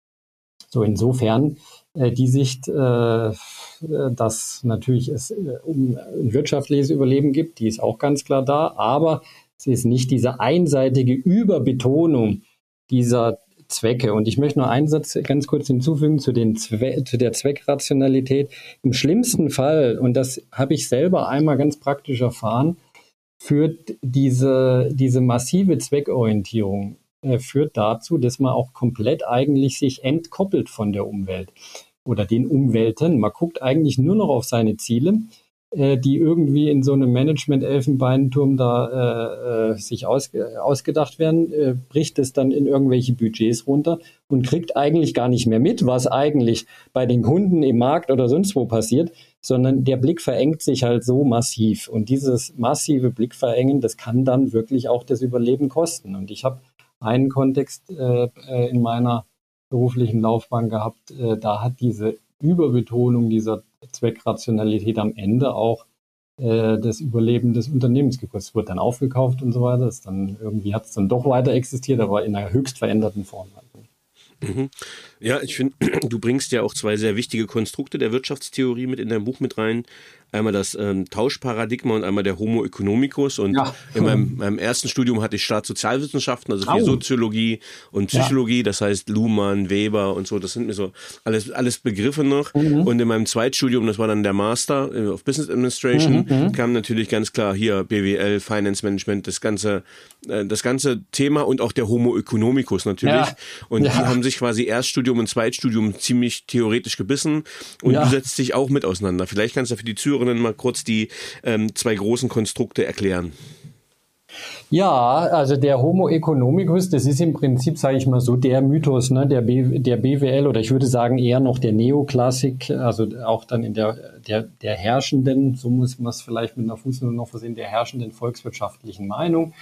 So insofern äh, die Sicht, äh, dass natürlich es äh, um ein wirtschaftliches Überleben gibt, die ist auch ganz klar da, aber es ist nicht diese einseitige Überbetonung dieser Zwecke. Und ich möchte noch einen Satz ganz kurz hinzufügen zu, den Zwe zu der Zweckrationalität. Im schlimmsten Fall, und das habe ich selber einmal ganz praktisch erfahren, führt diese, diese massive Zweckorientierung äh, führt dazu, dass man auch komplett eigentlich sich entkoppelt von der Umwelt oder den Umwelten. Man guckt eigentlich nur noch auf seine Ziele, äh, die irgendwie in so einem Management-Elfenbeinturm da äh, äh, sich aus, ausgedacht werden, äh, bricht es dann in irgendwelche Budgets runter und kriegt eigentlich gar nicht mehr mit, was eigentlich bei den Kunden im Markt oder sonst wo passiert, sondern der Blick verengt sich halt so massiv. Und dieses massive Blickverengen, das kann dann wirklich auch das Überleben kosten. Und ich habe einen Kontext äh, äh, in meiner beruflichen Laufbahn gehabt, äh, da hat diese Überbetonung dieser Zweckrationalität am Ende auch äh, das Überleben des Unternehmens gekostet. Es wurde dann aufgekauft und so weiter. Das dann irgendwie hat es dann doch weiter existiert, aber in einer höchst veränderten Form. Mhm. Ja, ich finde, [clears throat] du bringst ja auch zwei sehr wichtige Konstrukte der Wirtschaftstheorie mit in dein Buch mit rein einmal das ähm, Tauschparadigma und einmal der Homo economicus. Und ja. in meinem, meinem, ersten Studium hatte ich Staatssozialwissenschaften, also viel oh. Soziologie und Psychologie, ja. das heißt Luhmann, Weber und so, das sind mir so alles, alles Begriffe noch. Mhm. Und in meinem Zweitstudium, das war dann der Master äh, of Business Administration, mhm. mhm. kam natürlich ganz klar hier BWL, Finance Management, das ganze, äh, das ganze Thema und auch der Homo economicus natürlich. Ja. Und die haben sich quasi Erststudium und Zweitstudium ziemlich theoretisch gebissen und du setzt dich auch mit auseinander. Vielleicht kannst du für die Zuhörer Zuhörerinnen mal kurz die ähm, zwei großen Konstrukte erklären? Ja, also der Homo economicus, das ist im Prinzip, sage ich mal so, der Mythos ne, der, B, der BWL oder ich würde sagen eher noch der Neoklassik, also auch dann in der, der, der herrschenden, so muss man es vielleicht mit einer Fußnote noch versehen, der herrschenden volkswirtschaftlichen Meinung.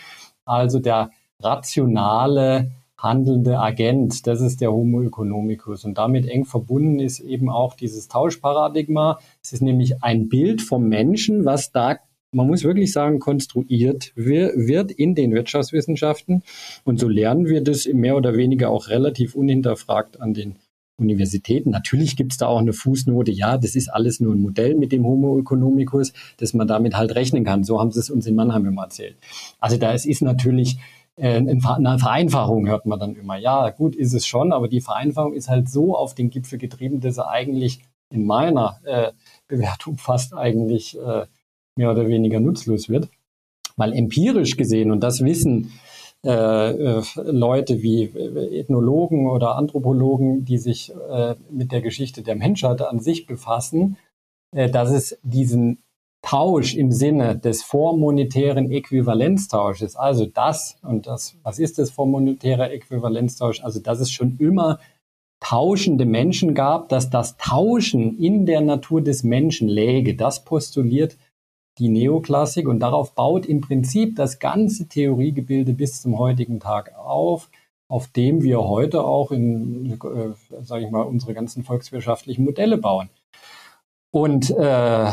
Also der rationale, handelnde Agent. Das ist der Homo economicus. Und damit eng verbunden ist eben auch dieses Tauschparadigma. Es ist nämlich ein Bild vom Menschen, was da man muss wirklich sagen, konstruiert wird in den Wirtschaftswissenschaften. Und so lernen wir das mehr oder weniger auch relativ unhinterfragt an den Universitäten. Natürlich gibt es da auch eine Fußnote, ja, das ist alles nur ein Modell mit dem Homo economicus, dass man damit halt rechnen kann. So haben sie es uns in Mannheim immer erzählt. Also da es ist natürlich eine Vereinfachung hört man dann immer. Ja, gut ist es schon, aber die Vereinfachung ist halt so auf den Gipfel getrieben, dass er eigentlich in meiner äh, Bewertung fast eigentlich äh, mehr oder weniger nutzlos wird. Weil empirisch gesehen, und das wissen äh, äh Leute wie äh, Ethnologen oder Anthropologen, die sich äh, mit der Geschichte der Menschheit an sich befassen, äh, dass es diesen Tausch im Sinne des vormonetären Äquivalenztausches, also das und das, was ist das vormonetäre Äquivalenztausch? Also, dass es schon immer tauschende Menschen gab, dass das Tauschen in der Natur des Menschen läge, das postuliert die Neoklassik und darauf baut im Prinzip das ganze Theoriegebilde bis zum heutigen Tag auf, auf dem wir heute auch in, äh, sage ich mal, unsere ganzen volkswirtschaftlichen Modelle bauen. Und äh,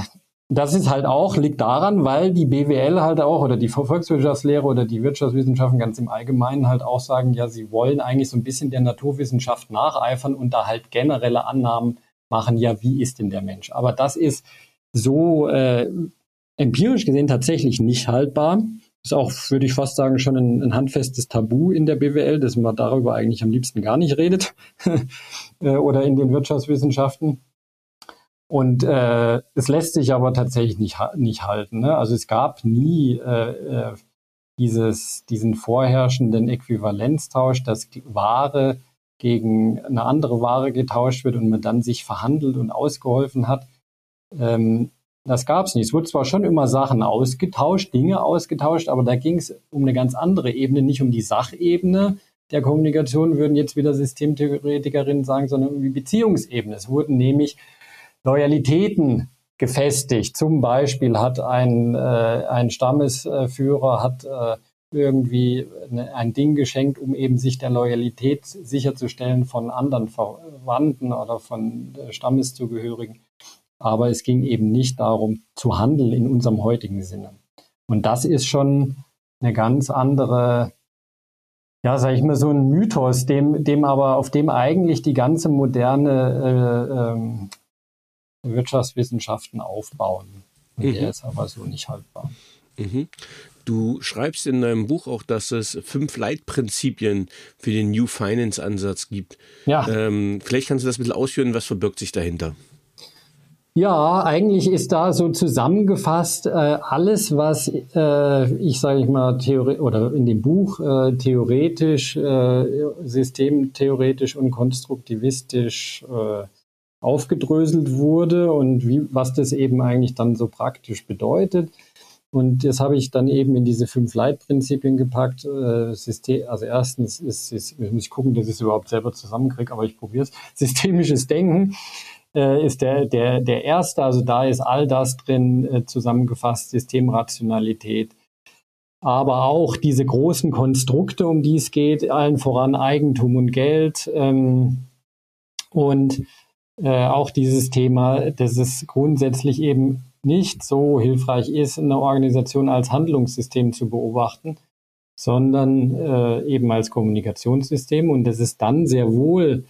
das ist halt auch, liegt daran, weil die BWL halt auch oder die Volkswirtschaftslehre oder die Wirtschaftswissenschaften ganz im Allgemeinen halt auch sagen, ja, sie wollen eigentlich so ein bisschen der Naturwissenschaft nacheifern und da halt generelle Annahmen machen, ja, wie ist denn der Mensch? Aber das ist so äh, empirisch gesehen tatsächlich nicht haltbar. Ist auch, würde ich fast sagen, schon ein, ein handfestes Tabu in der BWL, dass man darüber eigentlich am liebsten gar nicht redet [laughs] äh, oder in den Wirtschaftswissenschaften. Und äh, es lässt sich aber tatsächlich nicht, nicht halten. Ne? Also es gab nie äh, äh, dieses, diesen vorherrschenden Äquivalenztausch, dass Ware gegen eine andere Ware getauscht wird und man dann sich verhandelt und ausgeholfen hat. Ähm, das gab es nicht. Es wurde zwar schon immer Sachen ausgetauscht, Dinge ausgetauscht, aber da ging es um eine ganz andere Ebene, nicht um die Sachebene der Kommunikation, würden jetzt wieder Systemtheoretikerinnen sagen, sondern um die Beziehungsebene. Es wurden nämlich Loyalitäten gefestigt. Zum Beispiel hat ein, äh, ein Stammesführer hat äh, irgendwie eine, ein Ding geschenkt, um eben sich der Loyalität sicherzustellen von anderen Verwandten oder von äh, Stammeszugehörigen. Aber es ging eben nicht darum zu handeln in unserem heutigen Sinne. Und das ist schon eine ganz andere, ja, sag ich mal, so ein Mythos, dem, dem aber, auf dem eigentlich die ganze moderne äh, ähm, Wirtschaftswissenschaften aufbauen. Und mhm. der ist aber so nicht haltbar. Mhm. Du schreibst in deinem Buch auch, dass es fünf Leitprinzipien für den New Finance Ansatz gibt. Ja. Ähm, vielleicht kannst du das ein bisschen ausführen, was verbirgt sich dahinter? Ja, eigentlich ist da so zusammengefasst äh, alles, was äh, ich sage ich mal Theorie oder in dem Buch äh, theoretisch, äh, systemtheoretisch und konstruktivistisch äh, aufgedröselt wurde und wie, was das eben eigentlich dann so praktisch bedeutet. Und das habe ich dann eben in diese fünf Leitprinzipien gepackt. Äh, System, also erstens ist, ist, muss ich gucken, dass ich es überhaupt selber zusammenkriege, aber ich probiere es. [laughs] Systemisches Denken äh, ist der, der, der erste. Also da ist all das drin äh, zusammengefasst, Systemrationalität. Aber auch diese großen Konstrukte, um die es geht, allen voran Eigentum und Geld. Ähm, und äh, auch dieses Thema, dass es grundsätzlich eben nicht so hilfreich ist, eine Organisation als Handlungssystem zu beobachten, sondern äh, eben als Kommunikationssystem und dass es dann sehr wohl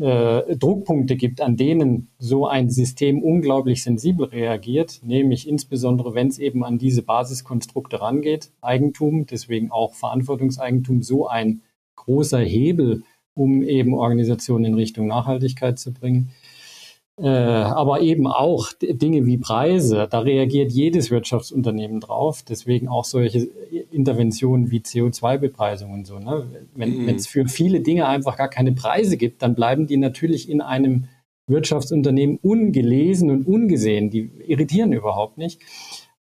äh, Druckpunkte gibt, an denen so ein System unglaublich sensibel reagiert, nämlich insbesondere, wenn es eben an diese Basiskonstrukte rangeht, Eigentum, deswegen auch Verantwortungseigentum, so ein großer Hebel, um eben Organisationen in Richtung Nachhaltigkeit zu bringen. Äh, aber eben auch Dinge wie Preise, da reagiert jedes Wirtschaftsunternehmen drauf. Deswegen auch solche Interventionen wie CO2-Bepreisung und so. Ne? Wenn mhm. es für viele Dinge einfach gar keine Preise gibt, dann bleiben die natürlich in einem Wirtschaftsunternehmen ungelesen und ungesehen. Die irritieren überhaupt nicht.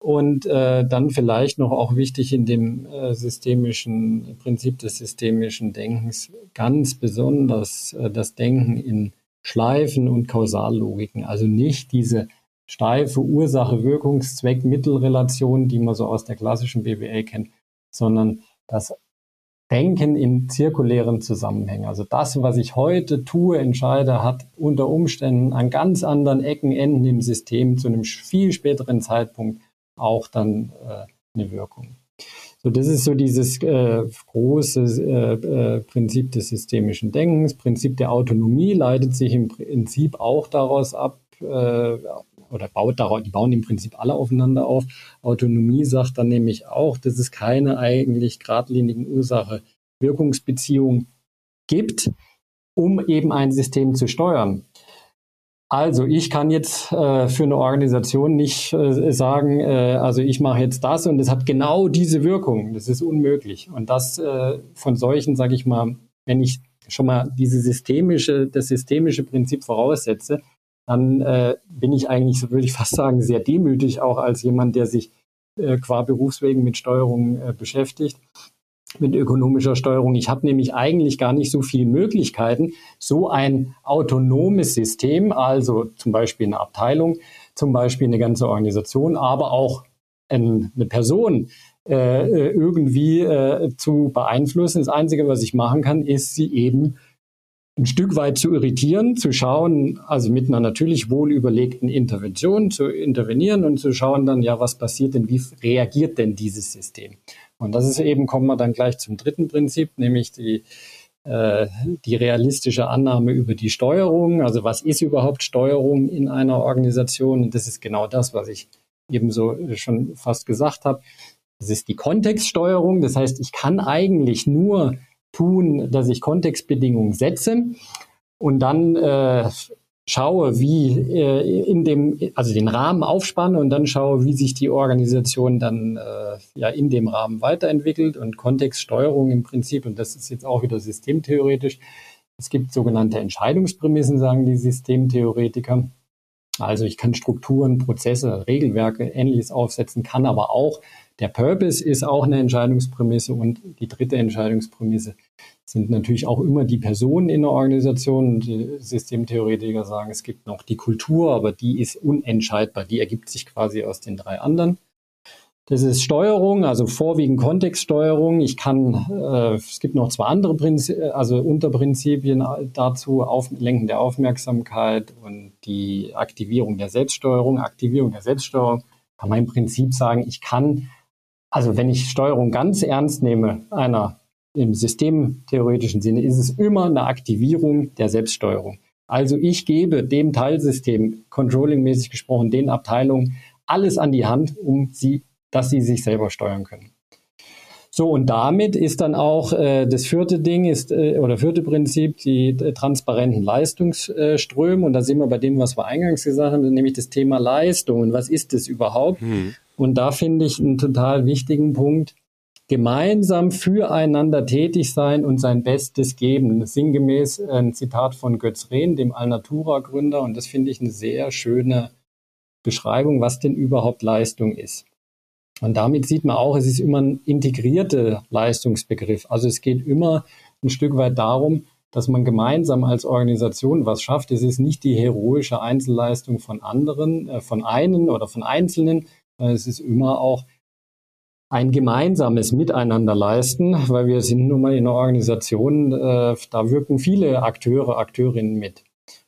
Und äh, dann vielleicht noch auch wichtig in dem äh, systemischen Prinzip des systemischen Denkens ganz besonders äh, das Denken in Schleifen und Kausallogiken. Also nicht diese steife Ursache-Wirkungszweck-Mittelrelation, die man so aus der klassischen BWL kennt, sondern das Denken in zirkulären Zusammenhängen. Also das, was ich heute tue, entscheide, hat unter Umständen an ganz anderen Ecken, Enden im System zu einem viel späteren Zeitpunkt auch dann äh, eine Wirkung. So, das ist so dieses äh, große äh, äh, Prinzip des systemischen Denkens. Prinzip der Autonomie leitet sich im Prinzip auch daraus ab, äh, oder baut daraus, die bauen im Prinzip alle aufeinander auf. Autonomie sagt dann nämlich auch, dass es keine eigentlich geradlinigen Ursache-Wirkungsbeziehung gibt, um eben ein System zu steuern. Also ich kann jetzt äh, für eine Organisation nicht äh, sagen, äh, also ich mache jetzt das und es hat genau diese Wirkung. Das ist unmöglich. Und das äh, von solchen, sage ich mal, wenn ich schon mal diese systemische, das systemische Prinzip voraussetze, dann äh, bin ich eigentlich, so würde ich fast sagen, sehr demütig auch als jemand, der sich äh, qua Berufswegen mit Steuerung äh, beschäftigt mit ökonomischer Steuerung. Ich habe nämlich eigentlich gar nicht so viele Möglichkeiten, so ein autonomes System, also zum Beispiel eine Abteilung, zum Beispiel eine ganze Organisation, aber auch eine Person äh, irgendwie äh, zu beeinflussen. Das Einzige, was ich machen kann, ist sie eben ein Stück weit zu irritieren, zu schauen, also mit einer natürlich wohl überlegten Intervention zu intervenieren und zu schauen dann, ja, was passiert denn, wie reagiert denn dieses System? Und das ist eben, kommen wir dann gleich zum dritten Prinzip, nämlich die, äh, die realistische Annahme über die Steuerung. Also was ist überhaupt Steuerung in einer Organisation? Und das ist genau das, was ich eben so schon fast gesagt habe. Das ist die Kontextsteuerung. Das heißt, ich kann eigentlich nur tun, dass ich Kontextbedingungen setze und dann äh, schaue, wie äh, in dem, also den Rahmen aufspanne und dann schaue, wie sich die Organisation dann äh, ja in dem Rahmen weiterentwickelt und Kontextsteuerung im Prinzip, und das ist jetzt auch wieder systemtheoretisch. Es gibt sogenannte Entscheidungsprämissen, sagen die Systemtheoretiker. Also ich kann Strukturen, Prozesse, Regelwerke, ähnliches aufsetzen, kann aber auch, der Purpose ist auch eine Entscheidungsprämisse und die dritte Entscheidungsprämisse sind natürlich auch immer die Personen in der Organisation. Die Systemtheoretiker sagen, es gibt noch die Kultur, aber die ist unentscheidbar. Die ergibt sich quasi aus den drei anderen. Das ist Steuerung, also vorwiegend Kontextsteuerung. Ich kann, äh, es gibt noch zwei andere Prinzipien, also Unterprinzipien dazu, auf, Lenken der Aufmerksamkeit und die Aktivierung der Selbststeuerung. Aktivierung der Selbststeuerung kann man im Prinzip sagen, ich kann, also wenn ich Steuerung ganz ernst nehme, einer im systemtheoretischen Sinne, ist es immer eine Aktivierung der Selbststeuerung. Also ich gebe dem Teilsystem, controllingmäßig gesprochen, den Abteilungen alles an die Hand, um sie dass sie sich selber steuern können. So, und damit ist dann auch äh, das vierte Ding ist, äh, oder vierte Prinzip, die äh, transparenten Leistungsströme. Und da sind wir bei dem, was wir eingangs gesagt haben, nämlich das Thema Leistung. Und was ist das überhaupt? Hm. Und da finde ich einen total wichtigen Punkt, gemeinsam füreinander tätig sein und sein Bestes geben. Sinngemäß ein Zitat von Götz Rehn, dem Alnatura-Gründer. Und das finde ich eine sehr schöne Beschreibung, was denn überhaupt Leistung ist. Und damit sieht man auch, es ist immer ein integrierter Leistungsbegriff. Also es geht immer ein Stück weit darum, dass man gemeinsam als Organisation was schafft. Es ist nicht die heroische Einzelleistung von anderen, äh, von einen oder von Einzelnen. Es ist immer auch ein gemeinsames Miteinander leisten, weil wir sind nun mal in einer Organisation, äh, da wirken viele Akteure, Akteurinnen mit.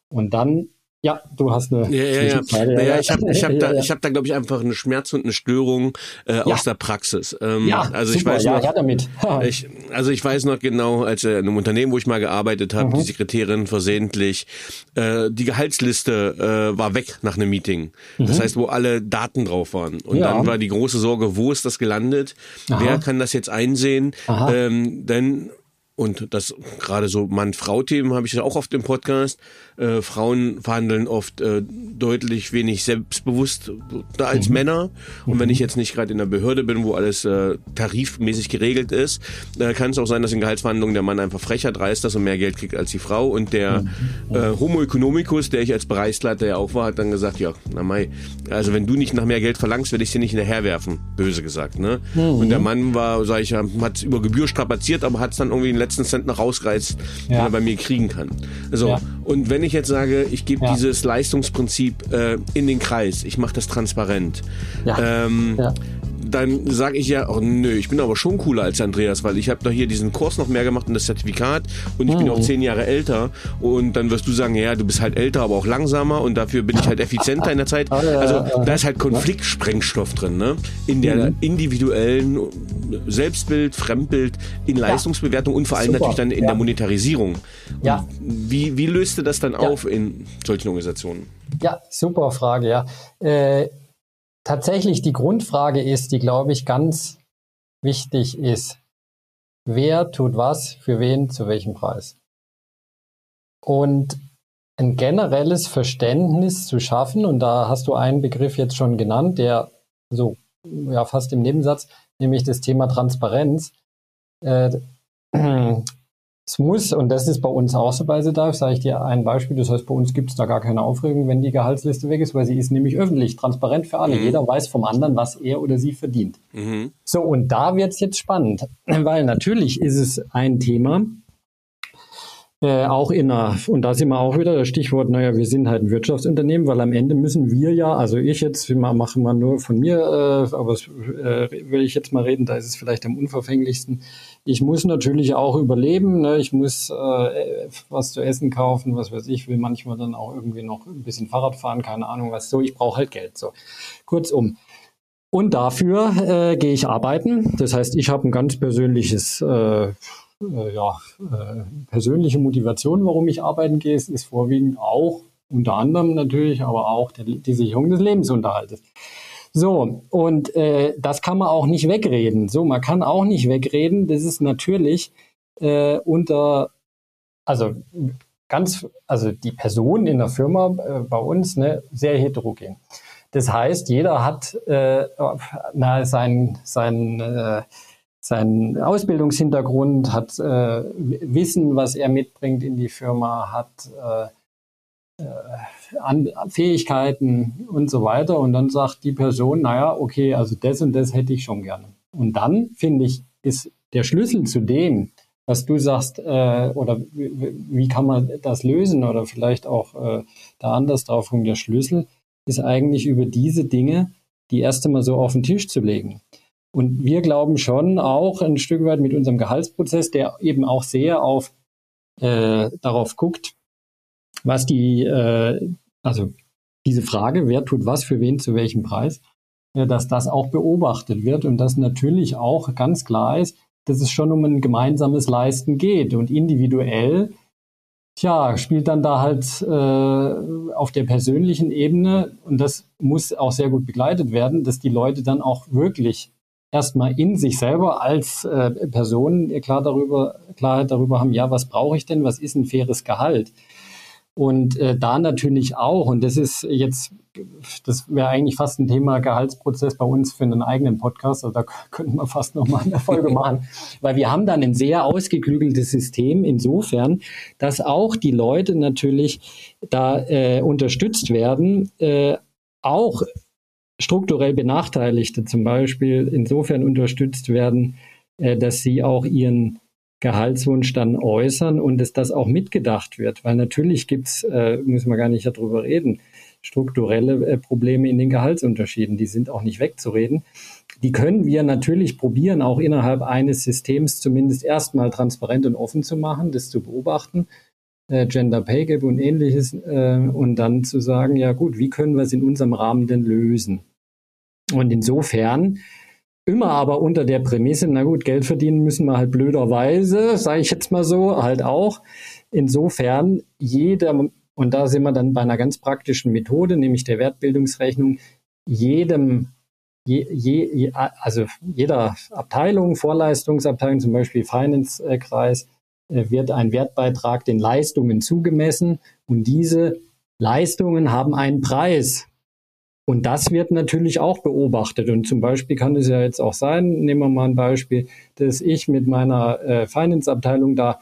Und dann ja, du hast eine. Ja, ja, ja. Frage. Naja, ich habe [laughs] ich hab da, ich hab da glaube ich, einfach eine Schmerz und eine Störung äh, ja. aus der Praxis. Ähm, ja, also super, ich weiß noch, ja, damit. [laughs] ich, also ich weiß noch genau, als äh, in einem Unternehmen, wo ich mal gearbeitet habe, mhm. die Sekretärin versehentlich, äh, die Gehaltsliste äh, war weg nach einem Meeting. Mhm. Das heißt, wo alle Daten drauf waren. Und ja. dann war die große Sorge, wo ist das gelandet? Aha. Wer kann das jetzt einsehen? Ähm, denn und das gerade so Mann-Frau-Themen habe ich ja auch oft im Podcast. Äh, Frauen verhandeln oft äh, deutlich wenig selbstbewusst als mhm. Männer. Und mhm. wenn ich jetzt nicht gerade in der Behörde bin, wo alles äh, tarifmäßig geregelt ist, äh, kann es auch sein, dass in Gehaltsverhandlungen der Mann einfach frecher dreist ist und mehr Geld kriegt als die Frau. Und der mhm. äh, Homo economicus, der ich als Bereichsleiter ja auch war, hat dann gesagt, ja, na Mai, also wenn du nicht nach mehr Geld verlangst, werde ich dir nicht hinterherwerfen, böse gesagt. Ne? Mhm. Und der Mann war, sag ich, hat über Gebühr strapaziert, aber hat es dann irgendwie in den letzten Cent noch rausreißt, ja. den er bei mir kriegen kann. So, ja. und wenn ich jetzt sage, ich gebe ja. dieses Leistungsprinzip äh, in den Kreis, ich mache das transparent, ähm, dann sage ich ja, oh nö, ich bin aber schon cooler als Andreas, weil ich habe doch hier diesen Kurs noch mehr gemacht und das Zertifikat und ich mhm. bin auch zehn Jahre älter und dann wirst du sagen, ja, du bist halt älter, aber auch langsamer und dafür bin ich halt effizienter in der Zeit. [laughs] Also da ist halt Konfliktsprengstoff drin, ne? In der mhm. individuellen Selbstbild, Fremdbild, in Leistungsbewertung und vor allem Super. natürlich dann in ja. der Monetarisierung. Ja. Wie, wie löst du das dann ja. auf in solchen Organisationen? Ja, super Frage, ja. Äh, tatsächlich die Grundfrage ist, die, glaube ich, ganz wichtig ist, wer tut was, für wen, zu welchem Preis. Und ein generelles Verständnis zu schaffen, und da hast du einen Begriff jetzt schon genannt, der so ja fast im Nebensatz, nämlich das Thema Transparenz. Äh, es muss, und das ist bei uns auch so bei Sedarf, sage ich dir ein Beispiel, das heißt, bei uns gibt es da gar keine Aufregung, wenn die Gehaltsliste weg ist, weil sie ist nämlich öffentlich, transparent für alle. Mhm. Jeder weiß vom anderen, was er oder sie verdient. Mhm. So, und da wird es jetzt spannend, [clears throat] weil natürlich ist es ein Thema, äh, auch in einer, und da sind wir auch wieder das Stichwort, naja, wir sind halt ein Wirtschaftsunternehmen, weil am Ende müssen wir ja, also ich jetzt, mache mal nur von mir, äh, aber äh, will ich jetzt mal reden, da ist es vielleicht am unverfänglichsten. Ich muss natürlich auch überleben, ne? ich muss äh, was zu essen kaufen, was weiß ich, will manchmal dann auch irgendwie noch ein bisschen Fahrrad fahren, keine Ahnung was, so, ich brauche halt Geld, so. Kurzum. Und dafür äh, gehe ich arbeiten. Das heißt, ich habe ein ganz persönliches äh, äh, ja, äh, persönliche Motivation, warum ich arbeiten gehe, ist, vorwiegend auch unter anderem natürlich, aber auch der, die Sicherung des Lebensunterhaltes. So, und äh, das kann man auch nicht wegreden. So, man kann auch nicht wegreden, das ist natürlich äh, unter, also ganz, also die Personen in der Firma äh, bei uns, ne, sehr heterogen. Das heißt, jeder hat äh, na, sein, sein äh, seinen Ausbildungshintergrund, hat äh, Wissen, was er mitbringt in die Firma, hat äh, äh, an, Fähigkeiten und so weiter. Und dann sagt die Person, naja, okay, also das und das hätte ich schon gerne. Und dann, finde ich, ist der Schlüssel zu dem, was du sagst, äh, oder wie, kann man das lösen oder vielleicht auch äh, da anders drauf der Schlüssel ist eigentlich über diese Dinge die erste mal so auf den Tisch zu legen. Und wir glauben schon auch ein Stück weit mit unserem Gehaltsprozess, der eben auch sehr auf äh, darauf guckt, was die, äh, also diese Frage, wer tut was für wen zu welchem Preis, äh, dass das auch beobachtet wird und dass natürlich auch ganz klar ist, dass es schon um ein gemeinsames Leisten geht. Und individuell Tja, spielt dann da halt äh, auf der persönlichen Ebene und das muss auch sehr gut begleitet werden, dass die Leute dann auch wirklich erstmal in sich selber als äh, Person klar darüber, Klarheit darüber haben, ja, was brauche ich denn, was ist ein faires Gehalt? Und äh, da natürlich auch, und das ist jetzt, das wäre eigentlich fast ein Thema Gehaltsprozess bei uns für einen eigenen Podcast, also da [laughs] könnten wir fast nochmal eine Folge [laughs] machen, weil wir haben dann ein sehr ausgeklügeltes System insofern, dass auch die Leute natürlich da äh, unterstützt werden, äh, auch strukturell Benachteiligte zum Beispiel insofern unterstützt werden, äh, dass sie auch ihren Gehaltswunsch dann äußern und dass das auch mitgedacht wird. Weil natürlich gibt's, äh, müssen wir gar nicht darüber reden, strukturelle äh, Probleme in den Gehaltsunterschieden. Die sind auch nicht wegzureden. Die können wir natürlich probieren, auch innerhalb eines Systems zumindest erstmal transparent und offen zu machen, das zu beobachten, Gender Pay Gap und ähnliches, äh, und dann zu sagen, ja gut, wie können wir es in unserem Rahmen denn lösen? Und insofern immer aber unter der Prämisse, na gut, Geld verdienen müssen wir halt blöderweise, sage ich jetzt mal so, halt auch. Insofern jeder, und da sind wir dann bei einer ganz praktischen Methode, nämlich der Wertbildungsrechnung, jedem Je, je, also jeder Abteilung, Vorleistungsabteilung, zum Beispiel Finance-Kreis, äh, wird ein Wertbeitrag den Leistungen zugemessen und diese Leistungen haben einen Preis. Und das wird natürlich auch beobachtet. Und zum Beispiel kann es ja jetzt auch sein, nehmen wir mal ein Beispiel, dass ich mit meiner äh, Finance-Abteilung da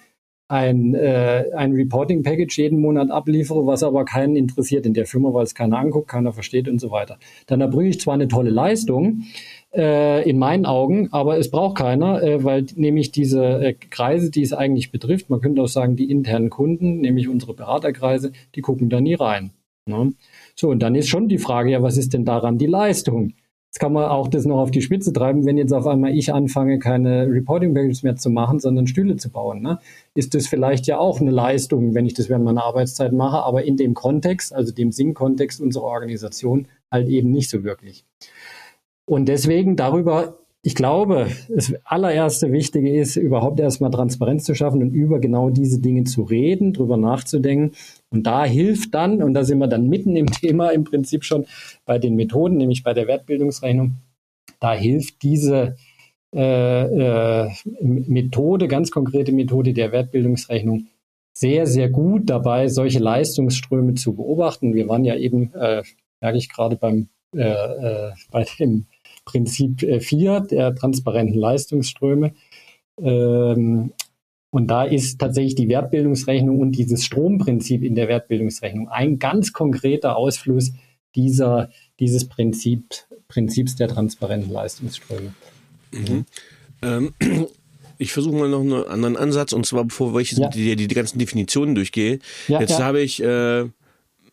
ein, äh, ein Reporting-Package jeden Monat abliefere, was aber keinen interessiert in der Firma, weil es keiner anguckt, keiner versteht und so weiter. Dann erbringe ich zwar eine tolle Leistung, äh, in meinen Augen, aber es braucht keiner, äh, weil nämlich diese äh, Kreise, die es eigentlich betrifft, man könnte auch sagen, die internen Kunden, nämlich unsere Beraterkreise, die gucken da nie rein. Ne? So, und dann ist schon die Frage, ja, was ist denn daran die Leistung? Jetzt kann man auch das noch auf die Spitze treiben, wenn jetzt auf einmal ich anfange, keine Reporting Packages mehr zu machen, sondern Stühle zu bauen. Ne? Ist das vielleicht ja auch eine Leistung, wenn ich das während meiner Arbeitszeit mache, aber in dem Kontext, also dem Sinn-Kontext unserer Organisation, halt eben nicht so wirklich. Und deswegen darüber ich glaube, das allererste Wichtige ist, überhaupt erstmal Transparenz zu schaffen und über genau diese Dinge zu reden, drüber nachzudenken. Und da hilft dann, und da sind wir dann mitten im [laughs] Thema im Prinzip schon bei den Methoden, nämlich bei der Wertbildungsrechnung, da hilft diese äh, äh, Methode, ganz konkrete Methode der Wertbildungsrechnung sehr, sehr gut dabei, solche Leistungsströme zu beobachten. Wir waren ja eben, äh, merke ich gerade beim äh, äh, bei dem Prinzip 4 äh, der transparenten Leistungsströme. Ähm, und da ist tatsächlich die Wertbildungsrechnung und dieses Stromprinzip in der Wertbildungsrechnung ein ganz konkreter Ausfluss dieser, dieses Prinzip, Prinzips der transparenten Leistungsströme. Mhm. Ähm, [clears throat] ich versuche mal noch einen anderen Ansatz und zwar bevor ich ja. die, die, die ganzen Definitionen durchgehe. Ja, Jetzt ja. habe ich äh,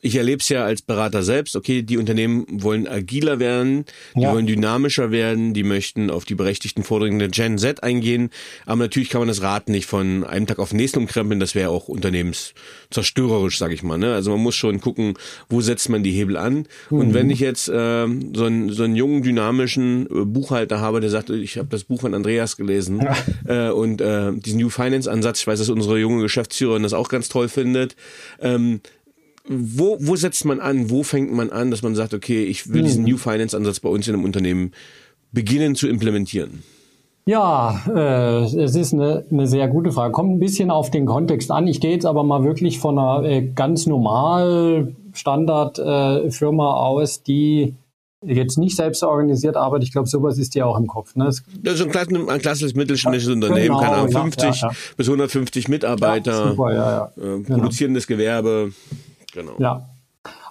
ich erlebe es ja als Berater selbst, okay, die Unternehmen wollen agiler werden, die ja. wollen dynamischer werden, die möchten auf die berechtigten Forderungen der Gen Z eingehen, aber natürlich kann man das Rad nicht von einem Tag auf den nächsten umkrempeln, das wäre auch unternehmenszerstörerisch, sage ich mal. Ne? Also man muss schon gucken, wo setzt man die Hebel an. Mhm. Und wenn ich jetzt äh, so, einen, so einen jungen, dynamischen äh, Buchhalter habe, der sagt, ich habe das Buch von Andreas gelesen äh, und äh, diesen New Finance Ansatz, ich weiß, dass unsere junge Geschäftsführerin das auch ganz toll findet, ähm, wo, wo setzt man an? Wo fängt man an, dass man sagt, okay, ich will diesen hm. New Finance Ansatz bei uns in einem Unternehmen beginnen zu implementieren? Ja, äh, es ist eine, eine sehr gute Frage. Kommt ein bisschen auf den Kontext an. Ich gehe jetzt aber mal wirklich von einer äh, ganz normal Standardfirma äh, aus, die jetzt nicht selbst organisiert arbeitet. Ich glaube, sowas ist ja auch im Kopf. Ne? Das ist ein, klass ein klassisches mittelständisches ja, Unternehmen, genau, keine Ahnung, 50 ja, ja, bis 150 Mitarbeiter, super, äh, genau. produzierendes Gewerbe. Genau. Ja.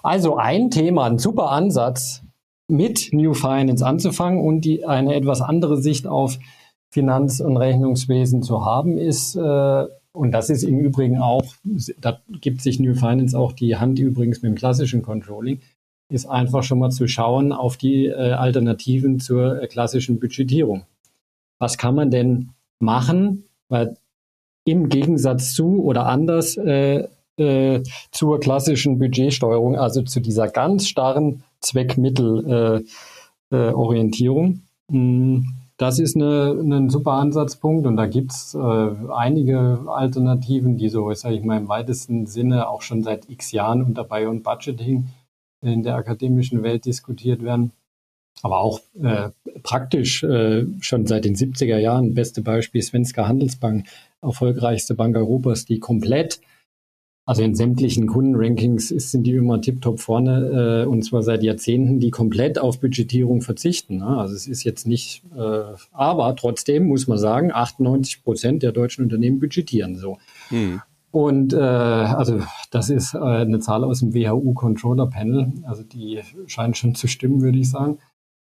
Also ein Thema, ein super Ansatz, mit New Finance anzufangen und die, eine etwas andere Sicht auf Finanz- und Rechnungswesen zu haben, ist, äh, und das ist im Übrigen auch, da gibt sich New Finance auch die Hand übrigens mit dem klassischen Controlling, ist einfach schon mal zu schauen auf die äh, Alternativen zur äh, klassischen Budgetierung. Was kann man denn machen? Weil im Gegensatz zu oder anders äh, äh, zur klassischen Budgetsteuerung, also zu dieser ganz starren Zweckmittelorientierung. Äh, äh, das ist eine, ein super Ansatzpunkt und da gibt's äh, einige Alternativen, die so, sage ich mal, im weitesten Sinne auch schon seit x Jahren unter und Budgeting in der akademischen Welt diskutiert werden. Aber auch äh, praktisch äh, schon seit den 70er Jahren. Beste Beispiel Svenska Handelsbank, erfolgreichste Bank Europas, die komplett also in sämtlichen Kundenrankings sind die immer tiptop vorne äh, und zwar seit Jahrzehnten, die komplett auf Budgetierung verzichten. Ne? Also es ist jetzt nicht, äh, aber trotzdem muss man sagen, 98 Prozent der deutschen Unternehmen budgetieren so. Mhm. Und äh, also das ist äh, eine Zahl aus dem WHU Controller Panel. Also die scheint schon zu stimmen, würde ich sagen.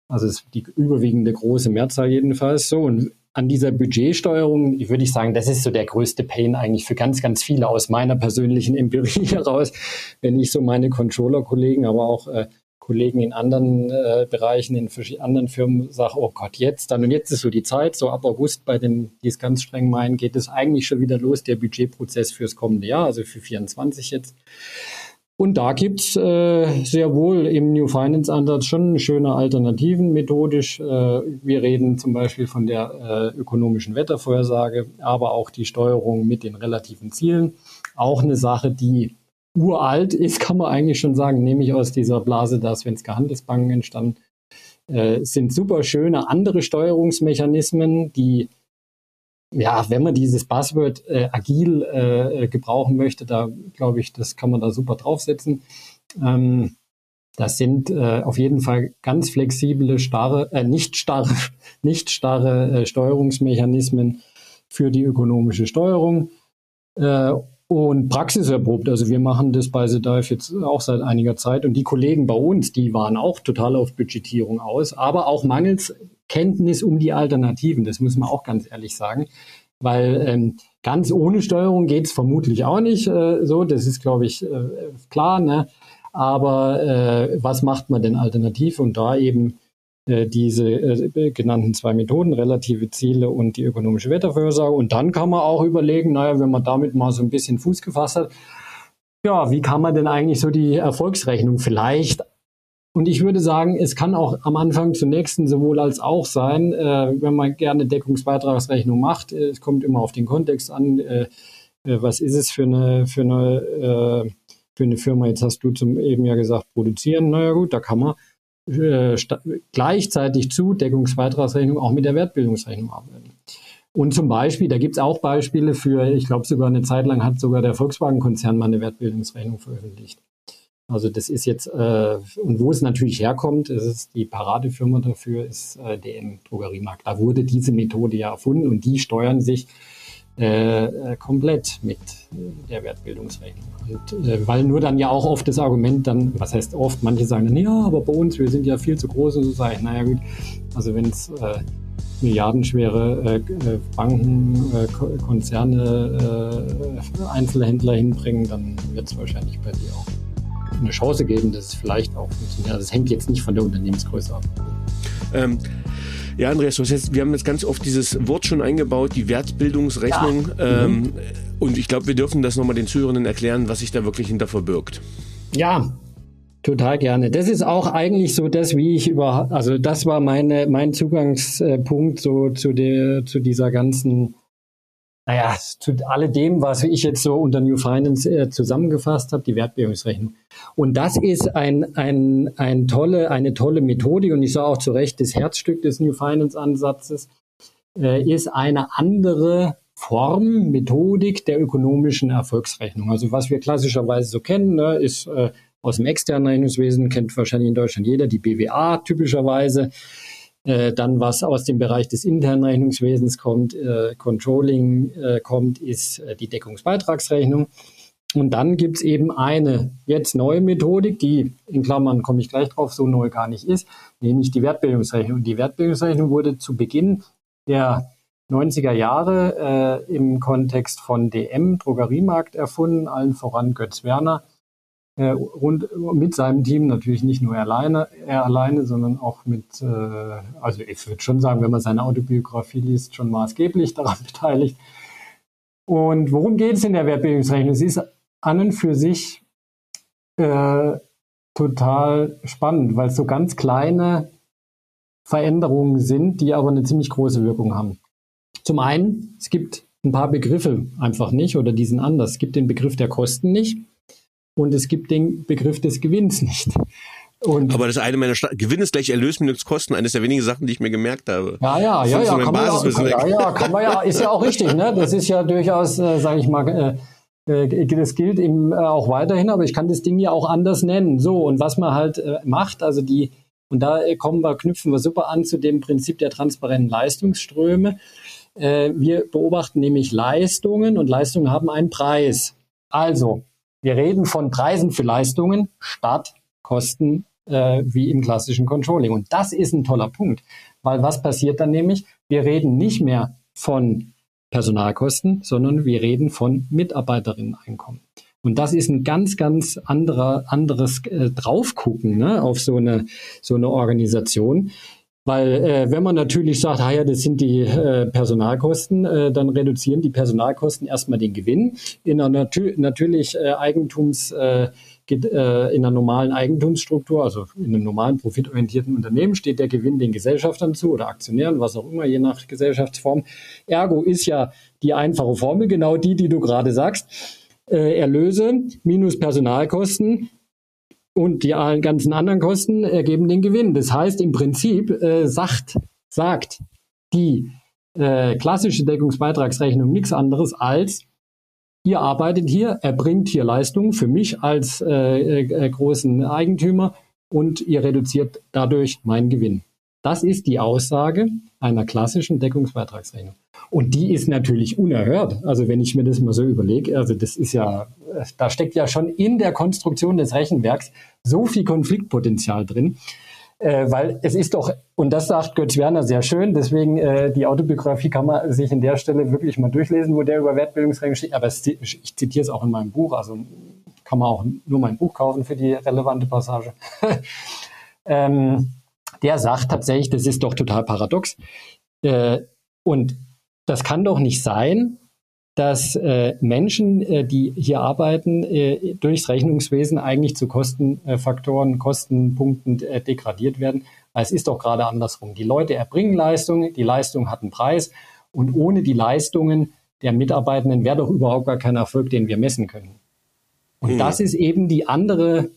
Also es ist die überwiegende große Mehrzahl jedenfalls so. Und an dieser Budgetsteuerung, würde ich sagen, das ist so der größte Pain eigentlich für ganz, ganz viele aus meiner persönlichen Empirie [laughs] heraus, wenn ich so meine Controller-Kollegen, aber auch äh, Kollegen in anderen äh, Bereichen, in anderen Firmen sage, oh Gott, jetzt dann und jetzt ist so die Zeit, so ab August bei den, die es ganz streng meinen, geht es eigentlich schon wieder los, der Budgetprozess fürs kommende Jahr, also für 24 jetzt. Und da gibt's äh, sehr wohl im New Finance Ansatz schon schöne Alternativen methodisch. Äh, wir reden zum Beispiel von der äh, ökonomischen Wettervorhersage, aber auch die Steuerung mit den relativen Zielen. Auch eine Sache, die uralt ist, [laughs] kann man eigentlich schon sagen, nämlich aus dieser Blase der Svenska Handelsbanken entstanden. Äh, sind super schöne andere Steuerungsmechanismen, die ja, wenn man dieses Buzzword äh, agil äh, gebrauchen möchte, da glaube ich, das kann man da super draufsetzen. Ähm, das sind äh, auf jeden Fall ganz flexible, starre, äh, nicht starre, [laughs] nicht starre äh, Steuerungsmechanismen für die ökonomische Steuerung äh, und praxiserprobt. Also wir machen das bei The Dive jetzt auch seit einiger Zeit und die Kollegen bei uns, die waren auch total auf Budgetierung aus, aber auch mangels Kenntnis um die Alternativen. Das muss man auch ganz ehrlich sagen. Weil ähm, ganz ohne Steuerung geht es vermutlich auch nicht äh, so. Das ist, glaube ich, äh, klar. Ne? Aber äh, was macht man denn alternativ? Und da eben äh, diese äh, genannten zwei Methoden, relative Ziele und die ökonomische Wettervorhersage. Und dann kann man auch überlegen, naja, wenn man damit mal so ein bisschen Fuß gefasst hat, ja, wie kann man denn eigentlich so die Erfolgsrechnung vielleicht und ich würde sagen, es kann auch am Anfang zunächst ein sowohl als auch sein, äh, wenn man gerne Deckungsbeitragsrechnung macht. Äh, es kommt immer auf den Kontext an. Äh, äh, was ist es für eine, für eine, äh, für eine Firma? Jetzt hast du zum eben ja gesagt, produzieren. Naja gut, da kann man äh, gleichzeitig zu Deckungsbeitragsrechnung auch mit der Wertbildungsrechnung arbeiten. Und zum Beispiel, da gibt es auch Beispiele für, ich glaube sogar eine Zeit lang hat sogar der Volkswagen-Konzern mal eine Wertbildungsrechnung veröffentlicht. Also das ist jetzt, äh, und wo es natürlich herkommt, es ist die Paradefirma dafür, ist äh, DM Drogeriemarkt. Da wurde diese Methode ja erfunden und die steuern sich äh, äh komplett mit äh, der Wertbildungsrechnung. Und äh, weil nur dann ja auch oft das Argument dann, was heißt oft, manche sagen dann, ja, aber bei uns, wir sind ja viel zu groß und so sage ich, naja gut, also wenn es milliardenschwere äh, äh Banken, äh, Konzerne, äh, Einzelhändler hinbringen, dann wird es wahrscheinlich bei dir auch eine Chance geben, dass es vielleicht auch funktioniert. Das hängt jetzt nicht von der Unternehmensgröße ab. Ähm, ja, Andreas, jetzt, wir haben jetzt ganz oft dieses Wort schon eingebaut, die Wertbildungsrechnung. Ja. Ähm, mhm. Und ich glaube, wir dürfen das nochmal den Zuhörenden erklären, was sich da wirklich hinter verbirgt. Ja, Total gerne. Das ist auch eigentlich so das, wie ich über, also das war meine, mein Zugangspunkt so zu der, zu dieser ganzen, naja, zu alledem, was ich jetzt so unter New Finance äh, zusammengefasst habe, die Wertbildungsrechnung. Und das ist ein, ein, ein tolle, eine tolle Methodik und ich sage auch zu Recht, das Herzstück des New Finance Ansatzes äh, ist eine andere Form, Methodik der ökonomischen Erfolgsrechnung. Also was wir klassischerweise so kennen, ne, ist äh, aus dem externen Rechnungswesen, kennt wahrscheinlich in Deutschland jeder, die BWA typischerweise. Äh, dann was aus dem Bereich des internen Rechnungswesens kommt, äh, Controlling äh, kommt, ist äh, die Deckungsbeitragsrechnung. Und dann gibt's eben eine jetzt neue Methodik, die in Klammern komme ich gleich drauf, so neu gar nicht ist, nämlich die Wertbildungsrechnung. Und die Wertbildungsrechnung wurde zu Beginn der 90er Jahre äh, im Kontext von DM, Drogeriemarkt, erfunden, allen voran Götz Werner äh, rund mit seinem Team natürlich nicht nur alleine, er alleine, sondern auch mit, äh, also ich würde schon sagen, wenn man seine Autobiografie liest, schon maßgeblich daran [laughs] beteiligt. Und worum geht es in der Wertbildungsrechnung? Sie ist an und für sich äh, total spannend, weil es so ganz kleine Veränderungen sind, die aber eine ziemlich große Wirkung haben. Zum einen, es gibt ein paar Begriffe einfach nicht oder die sind anders. Es gibt den Begriff der Kosten nicht und es gibt den Begriff des Gewinns nicht. Und Aber das eine meiner Sta Gewinn ist gleich Erlös minus Kosten, eines der wenigen Sachen, die ich mir gemerkt habe. Ja, ja, ja, ja, kann man ja, kann, ja, ja, kann man ja, ist ja auch richtig, ne? Das ist ja durchaus, äh, sage ich mal, äh, äh, das gilt eben äh, auch weiterhin, aber ich kann das Ding ja auch anders nennen. So, und was man halt äh, macht, also die, und da äh, kommen wir, knüpfen wir super an zu dem Prinzip der transparenten Leistungsströme. Äh, wir beobachten nämlich Leistungen und Leistungen haben einen Preis. Also, wir reden von Preisen für Leistungen statt Kosten äh, wie im klassischen Controlling. Und das ist ein toller Punkt, weil was passiert dann nämlich? Wir reden nicht mehr von Personalkosten, sondern wir reden von Mitarbeiterinneneinkommen. Und das ist ein ganz, ganz anderer, anderes äh, Draufgucken ne, auf so eine, so eine Organisation. Weil äh, wenn man natürlich sagt, ah ja, das sind die äh, Personalkosten, äh, dann reduzieren die Personalkosten erstmal den Gewinn. In einer natür natürlich äh, Eigentums äh, geht, äh, in einer normalen Eigentumsstruktur, also in einem normalen profitorientierten Unternehmen, steht der Gewinn den Gesellschaftern zu oder Aktionären, was auch immer, je nach Gesellschaftsform. Ergo ist ja die einfache Formel genau die, die du gerade sagst. Äh, Erlöse minus Personalkosten und die ganzen anderen Kosten ergeben den Gewinn. Das heißt, im Prinzip äh, sagt, sagt die äh, klassische Deckungsbeitragsrechnung nichts anderes als, ihr arbeitet hier, erbringt hier Leistungen für mich als äh, äh, großen Eigentümer und ihr reduziert dadurch meinen Gewinn. Das ist die Aussage einer klassischen Deckungsbeitragsrechnung. Und die ist natürlich unerhört. Also wenn ich mir das mal so überlege, also das ist ja, da steckt ja schon in der Konstruktion des Rechenwerks so viel Konfliktpotenzial drin. Äh, weil es ist doch, und das sagt Götz Werner sehr schön, deswegen äh, die Autobiografie kann man sich in der Stelle wirklich mal durchlesen, wo der über Wertbildungsregeln steht. Aber es, ich zitiere es auch in meinem Buch, also kann man auch nur mein Buch kaufen für die relevante Passage. [laughs] ähm, der sagt tatsächlich, das ist doch total paradox. Äh, und das kann doch nicht sein, dass äh, Menschen, äh, die hier arbeiten, äh, durchs Rechnungswesen eigentlich zu Kostenfaktoren, Kostenpunkten äh, degradiert werden. Weil es ist doch gerade andersrum. Die Leute erbringen Leistungen, die Leistung hat einen Preis und ohne die Leistungen der Mitarbeitenden wäre doch überhaupt gar kein Erfolg, den wir messen können. Und hm. das ist eben die andere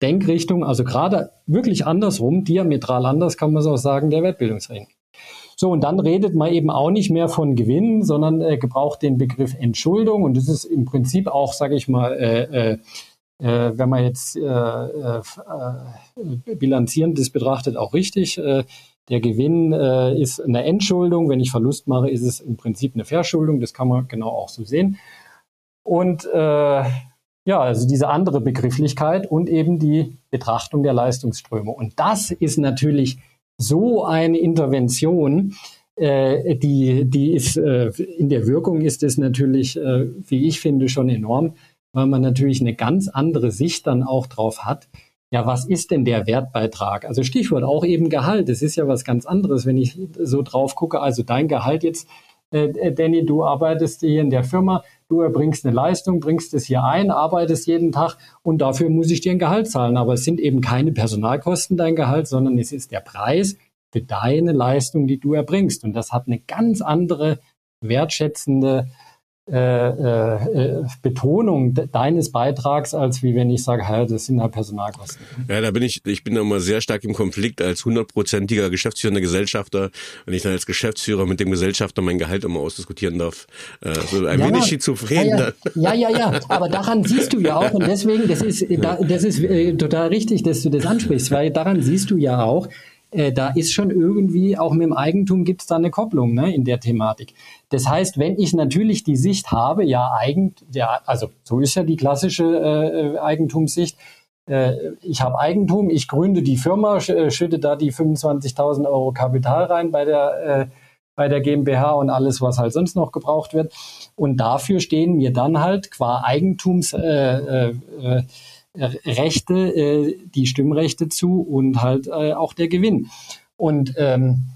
Denkrichtung, also gerade wirklich andersrum, diametral anders kann man es auch sagen, der Wettbildungsring. So, und dann redet man eben auch nicht mehr von Gewinn, sondern äh, gebraucht den Begriff Entschuldung. Und das ist im Prinzip auch, sage ich mal, äh, äh, äh, wenn man jetzt äh, äh, bilanzierend das betrachtet, auch richtig. Der Gewinn ist eine Entschuldung. Wenn ich Verlust mache, ist es im Prinzip eine Verschuldung. Das kann man genau auch so sehen. Und ja, also diese andere Begrifflichkeit und eben die Betrachtung der Leistungsströme. Und das ist natürlich so eine Intervention, äh, die, die ist, äh, in der Wirkung ist es natürlich, äh, wie ich finde, schon enorm, weil man natürlich eine ganz andere Sicht dann auch drauf hat. Ja, was ist denn der Wertbeitrag? Also Stichwort auch eben Gehalt. Das ist ja was ganz anderes, wenn ich so drauf gucke. Also dein Gehalt jetzt, äh, Danny, du arbeitest hier in der Firma, du erbringst eine Leistung, bringst es hier ein, arbeitest jeden Tag und dafür muss ich dir ein Gehalt zahlen. Aber es sind eben keine Personalkosten dein Gehalt, sondern es ist der Preis für deine Leistung, die du erbringst. Und das hat eine ganz andere wertschätzende äh, äh, Betonung de deines Beitrags, als wie wenn ich sage, hey, das sind halt Personalkosten. Ja, da bin ich, ich bin da immer sehr stark im Konflikt als hundertprozentiger geschäftsführender Gesellschafter, wenn ich dann als Geschäftsführer mit dem Gesellschafter mein Gehalt immer ausdiskutieren darf. Äh, so ein ja, wenig schizophren. Ja ja, ja, ja, ja, aber daran siehst du ja auch, und deswegen, das ist, das ist äh, total richtig, dass du das ansprichst, weil daran siehst du ja auch, äh, da ist schon irgendwie, auch mit dem Eigentum gibt es da eine Kopplung ne, in der Thematik. Das heißt, wenn ich natürlich die Sicht habe, ja, Eigen, ja also so ist ja die klassische äh, Eigentumssicht, äh, ich habe Eigentum, ich gründe die Firma, äh, schütte da die 25.000 Euro Kapital rein bei der, äh, bei der GmbH und alles, was halt sonst noch gebraucht wird. Und dafür stehen mir dann halt qua Eigentums äh, äh, Rechte, äh, die Stimmrechte zu und halt äh, auch der Gewinn. Und ähm,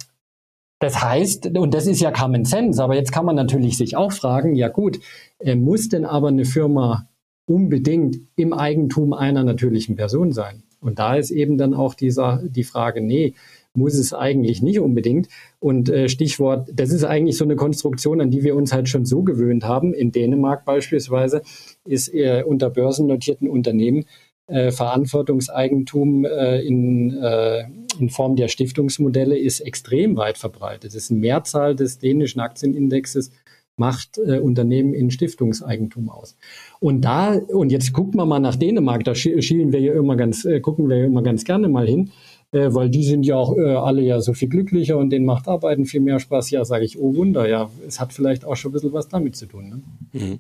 das heißt, und das ist ja Common Sense, aber jetzt kann man natürlich sich auch fragen, ja gut, äh, muss denn aber eine Firma unbedingt im Eigentum einer natürlichen Person sein? Und da ist eben dann auch dieser, die Frage, nee, muss es eigentlich nicht unbedingt. Und äh, Stichwort, das ist eigentlich so eine Konstruktion, an die wir uns halt schon so gewöhnt haben. In Dänemark beispielsweise ist äh, unter börsennotierten Unternehmen äh, Verantwortungseigentum äh, in, äh, in Form der Stiftungsmodelle ist extrem weit verbreitet. Das ist eine Mehrzahl des dänischen Aktienindexes macht äh, Unternehmen in Stiftungseigentum aus. Und da, und jetzt gucken wir mal nach Dänemark, da schielen wir ja immer ganz, äh, gucken wir ja immer ganz gerne mal hin äh, weil die sind ja auch äh, alle ja so viel glücklicher und denen macht Arbeiten viel mehr Spaß. Ja, sage ich, oh Wunder, ja, es hat vielleicht auch schon ein bisschen was damit zu tun. Ne? Mhm.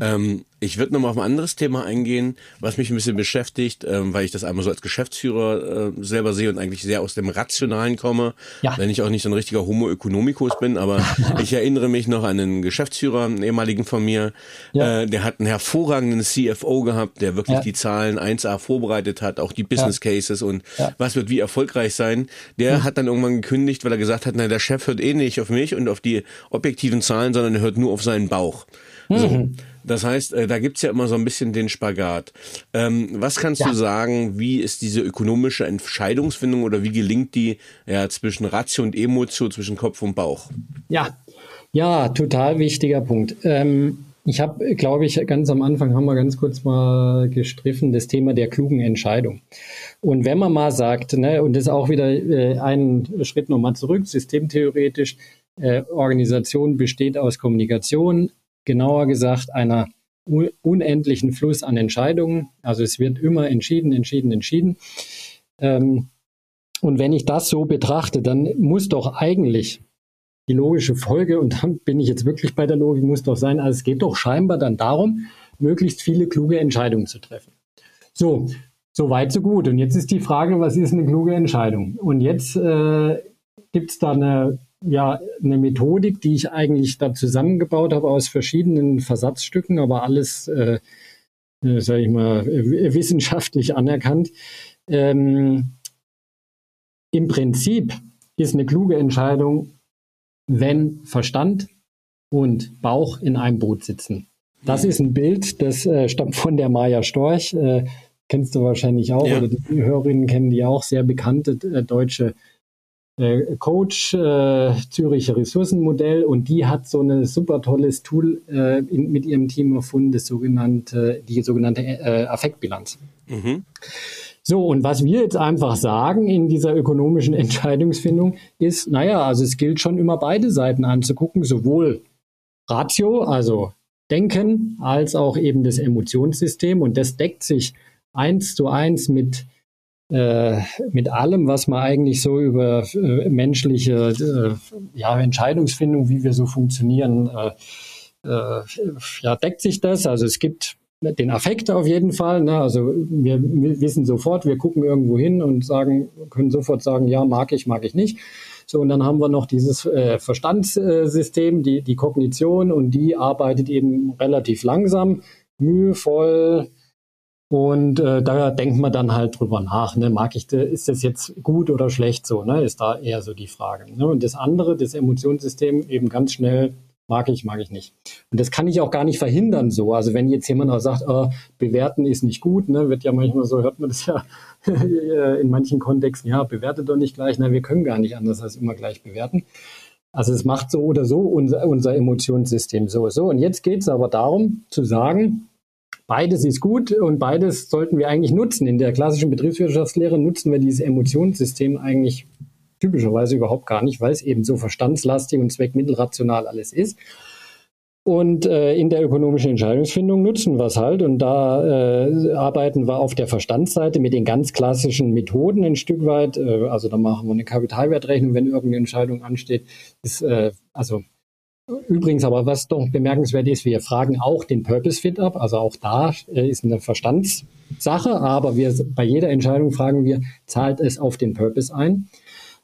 Ähm, ich würde nochmal auf ein anderes Thema eingehen, was mich ein bisschen beschäftigt, ähm, weil ich das einmal so als Geschäftsführer äh, selber sehe und eigentlich sehr aus dem Rationalen komme, ja. wenn ich auch nicht so ein richtiger Homo economicus bin, aber [laughs] ich erinnere mich noch an einen Geschäftsführer, einen ehemaligen von mir, ja. äh, der hat einen hervorragenden CFO gehabt, der wirklich ja. die Zahlen 1A vorbereitet hat, auch die Business Cases und was wird wie erfolgreich sein. Der mhm. hat dann irgendwann gekündigt, weil er gesagt hat, na, der Chef hört eh nicht auf mich und auf die objektiven Zahlen, sondern er hört nur auf seinen Bauch. Mhm. Das heißt, äh, da gibt's ja immer so ein bisschen den Spagat. Ähm, was kannst ja. du sagen, wie ist diese ökonomische Entscheidungsfindung oder wie gelingt die ja, zwischen Ratio und Emotion, zwischen Kopf und Bauch? Ja, ja, total wichtiger Punkt. Ähm, ich habe, glaube ich, ganz am Anfang haben wir ganz kurz mal gestriffen, das Thema der klugen Entscheidung. Und wenn man mal sagt, ne, und das ist auch wieder äh, einen Schritt nochmal zurück, systemtheoretisch, äh, Organisation besteht aus Kommunikation, genauer gesagt einer unendlichen Fluss an Entscheidungen. Also es wird immer entschieden, entschieden, entschieden. Ähm, und wenn ich das so betrachte, dann muss doch eigentlich die logische Folge, und dann bin ich jetzt wirklich bei der Logik, muss doch sein, also es geht doch scheinbar dann darum, möglichst viele kluge Entscheidungen zu treffen. So, so weit, so gut. Und jetzt ist die Frage, was ist eine kluge Entscheidung? Und jetzt äh, gibt es da eine ja eine Methodik, die ich eigentlich da zusammengebaut habe aus verschiedenen Versatzstücken, aber alles, äh, äh, sage ich mal, wissenschaftlich anerkannt. Ähm, Im Prinzip ist eine kluge Entscheidung, wenn Verstand und Bauch in einem Boot sitzen. Das ist ein Bild, das äh, stammt von der Maya Storch. Äh, kennst du wahrscheinlich auch, ja. oder die Hörerinnen kennen die auch, sehr bekannte äh, deutsche Coach, äh, Züricher Ressourcenmodell und die hat so ein super tolles Tool äh, in, mit ihrem Team erfunden, das sogenannte, die sogenannte äh, Affektbilanz. Mhm. So, und was wir jetzt einfach sagen in dieser ökonomischen [laughs] Entscheidungsfindung ist, naja, also es gilt schon immer beide Seiten anzugucken, sowohl Ratio, also Denken, als auch eben das Emotionssystem und das deckt sich eins zu eins mit äh, mit allem, was man eigentlich so über äh, menschliche äh, ja, Entscheidungsfindung, wie wir so funktionieren, äh, äh, ja, deckt sich das. Also es gibt den Affekt auf jeden Fall. Ne? Also wir, wir wissen sofort, wir gucken irgendwo hin und sagen, können sofort sagen, ja, mag ich, mag ich nicht. So, und dann haben wir noch dieses äh, Verstandssystem, die, die Kognition, und die arbeitet eben relativ langsam, mühevoll, und äh, da denkt man dann halt drüber nach, ne? mag ich, ist das jetzt gut oder schlecht so, ne? ist da eher so die Frage. Ne? Und das andere, das Emotionssystem, eben ganz schnell, mag ich, mag ich nicht. Und das kann ich auch gar nicht verhindern so. Also wenn jetzt jemand auch sagt, äh, bewerten ist nicht gut, ne? wird ja manchmal so, hört man das ja [laughs] in manchen Kontexten, ja, bewertet doch nicht gleich, na, wir können gar nicht anders als immer gleich bewerten. Also es macht so oder so unser, unser Emotionssystem so. So, und jetzt geht es aber darum zu sagen, Beides ist gut und beides sollten wir eigentlich nutzen. In der klassischen Betriebswirtschaftslehre nutzen wir dieses Emotionssystem eigentlich typischerweise überhaupt gar nicht, weil es eben so verstandslastig und zweckmittelrational alles ist. Und äh, in der ökonomischen Entscheidungsfindung nutzen wir es halt. Und da äh, arbeiten wir auf der Verstandsseite mit den ganz klassischen Methoden ein Stück weit. Äh, also da machen wir eine Kapitalwertrechnung, wenn irgendeine Entscheidung ansteht. Ist, äh, also Übrigens aber, was doch bemerkenswert ist, wir fragen auch den Purpose Fit ab. Also auch da äh, ist eine Verstandssache, aber wir, bei jeder Entscheidung fragen wir, zahlt es auf den Purpose ein?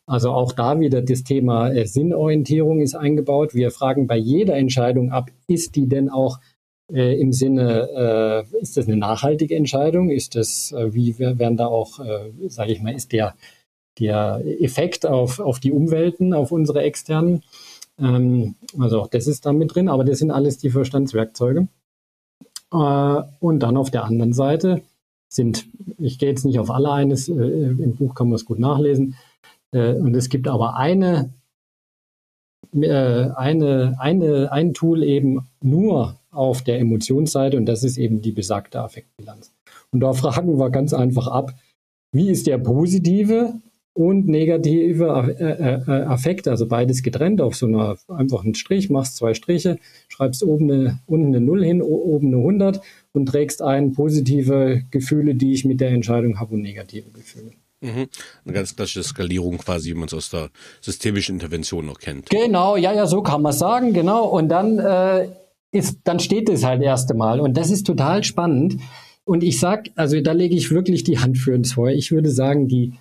Also auch da wieder das Thema äh, Sinnorientierung ist eingebaut. Wir fragen bei jeder Entscheidung ab, ist die denn auch äh, im Sinne, äh, ist das eine nachhaltige Entscheidung? Ist das, äh, wie werden da auch, äh, sage ich mal, ist der, der Effekt auf, auf die Umwelten, auf unsere externen? Ähm, also auch das ist da mit drin, aber das sind alles die Verstandswerkzeuge. Äh, und dann auf der anderen Seite sind, ich gehe jetzt nicht auf alle eines, äh, im Buch kann man es gut nachlesen, äh, und es gibt aber eine, äh, eine, eine, ein Tool eben nur auf der Emotionsseite und das ist eben die besagte Affektbilanz. Und da fragen wir ganz einfach ab, wie ist der positive und negative äh, äh, äh, Affekte, also beides getrennt auf so einer einfachen Strich, machst zwei Striche, schreibst oben eine, unten eine Null hin, oben eine 100 und trägst ein positive Gefühle, die ich mit der Entscheidung habe und negative Gefühle. Mhm. Eine ganz klassische Skalierung quasi, wie man es aus der systemischen Intervention noch kennt. Genau, ja, ja, so kann man sagen, genau. Und dann äh, ist, dann steht es halt erste Mal. Und das ist total spannend. Und ich sag, also da lege ich wirklich die Hand für ins Feuer. Ich würde sagen, die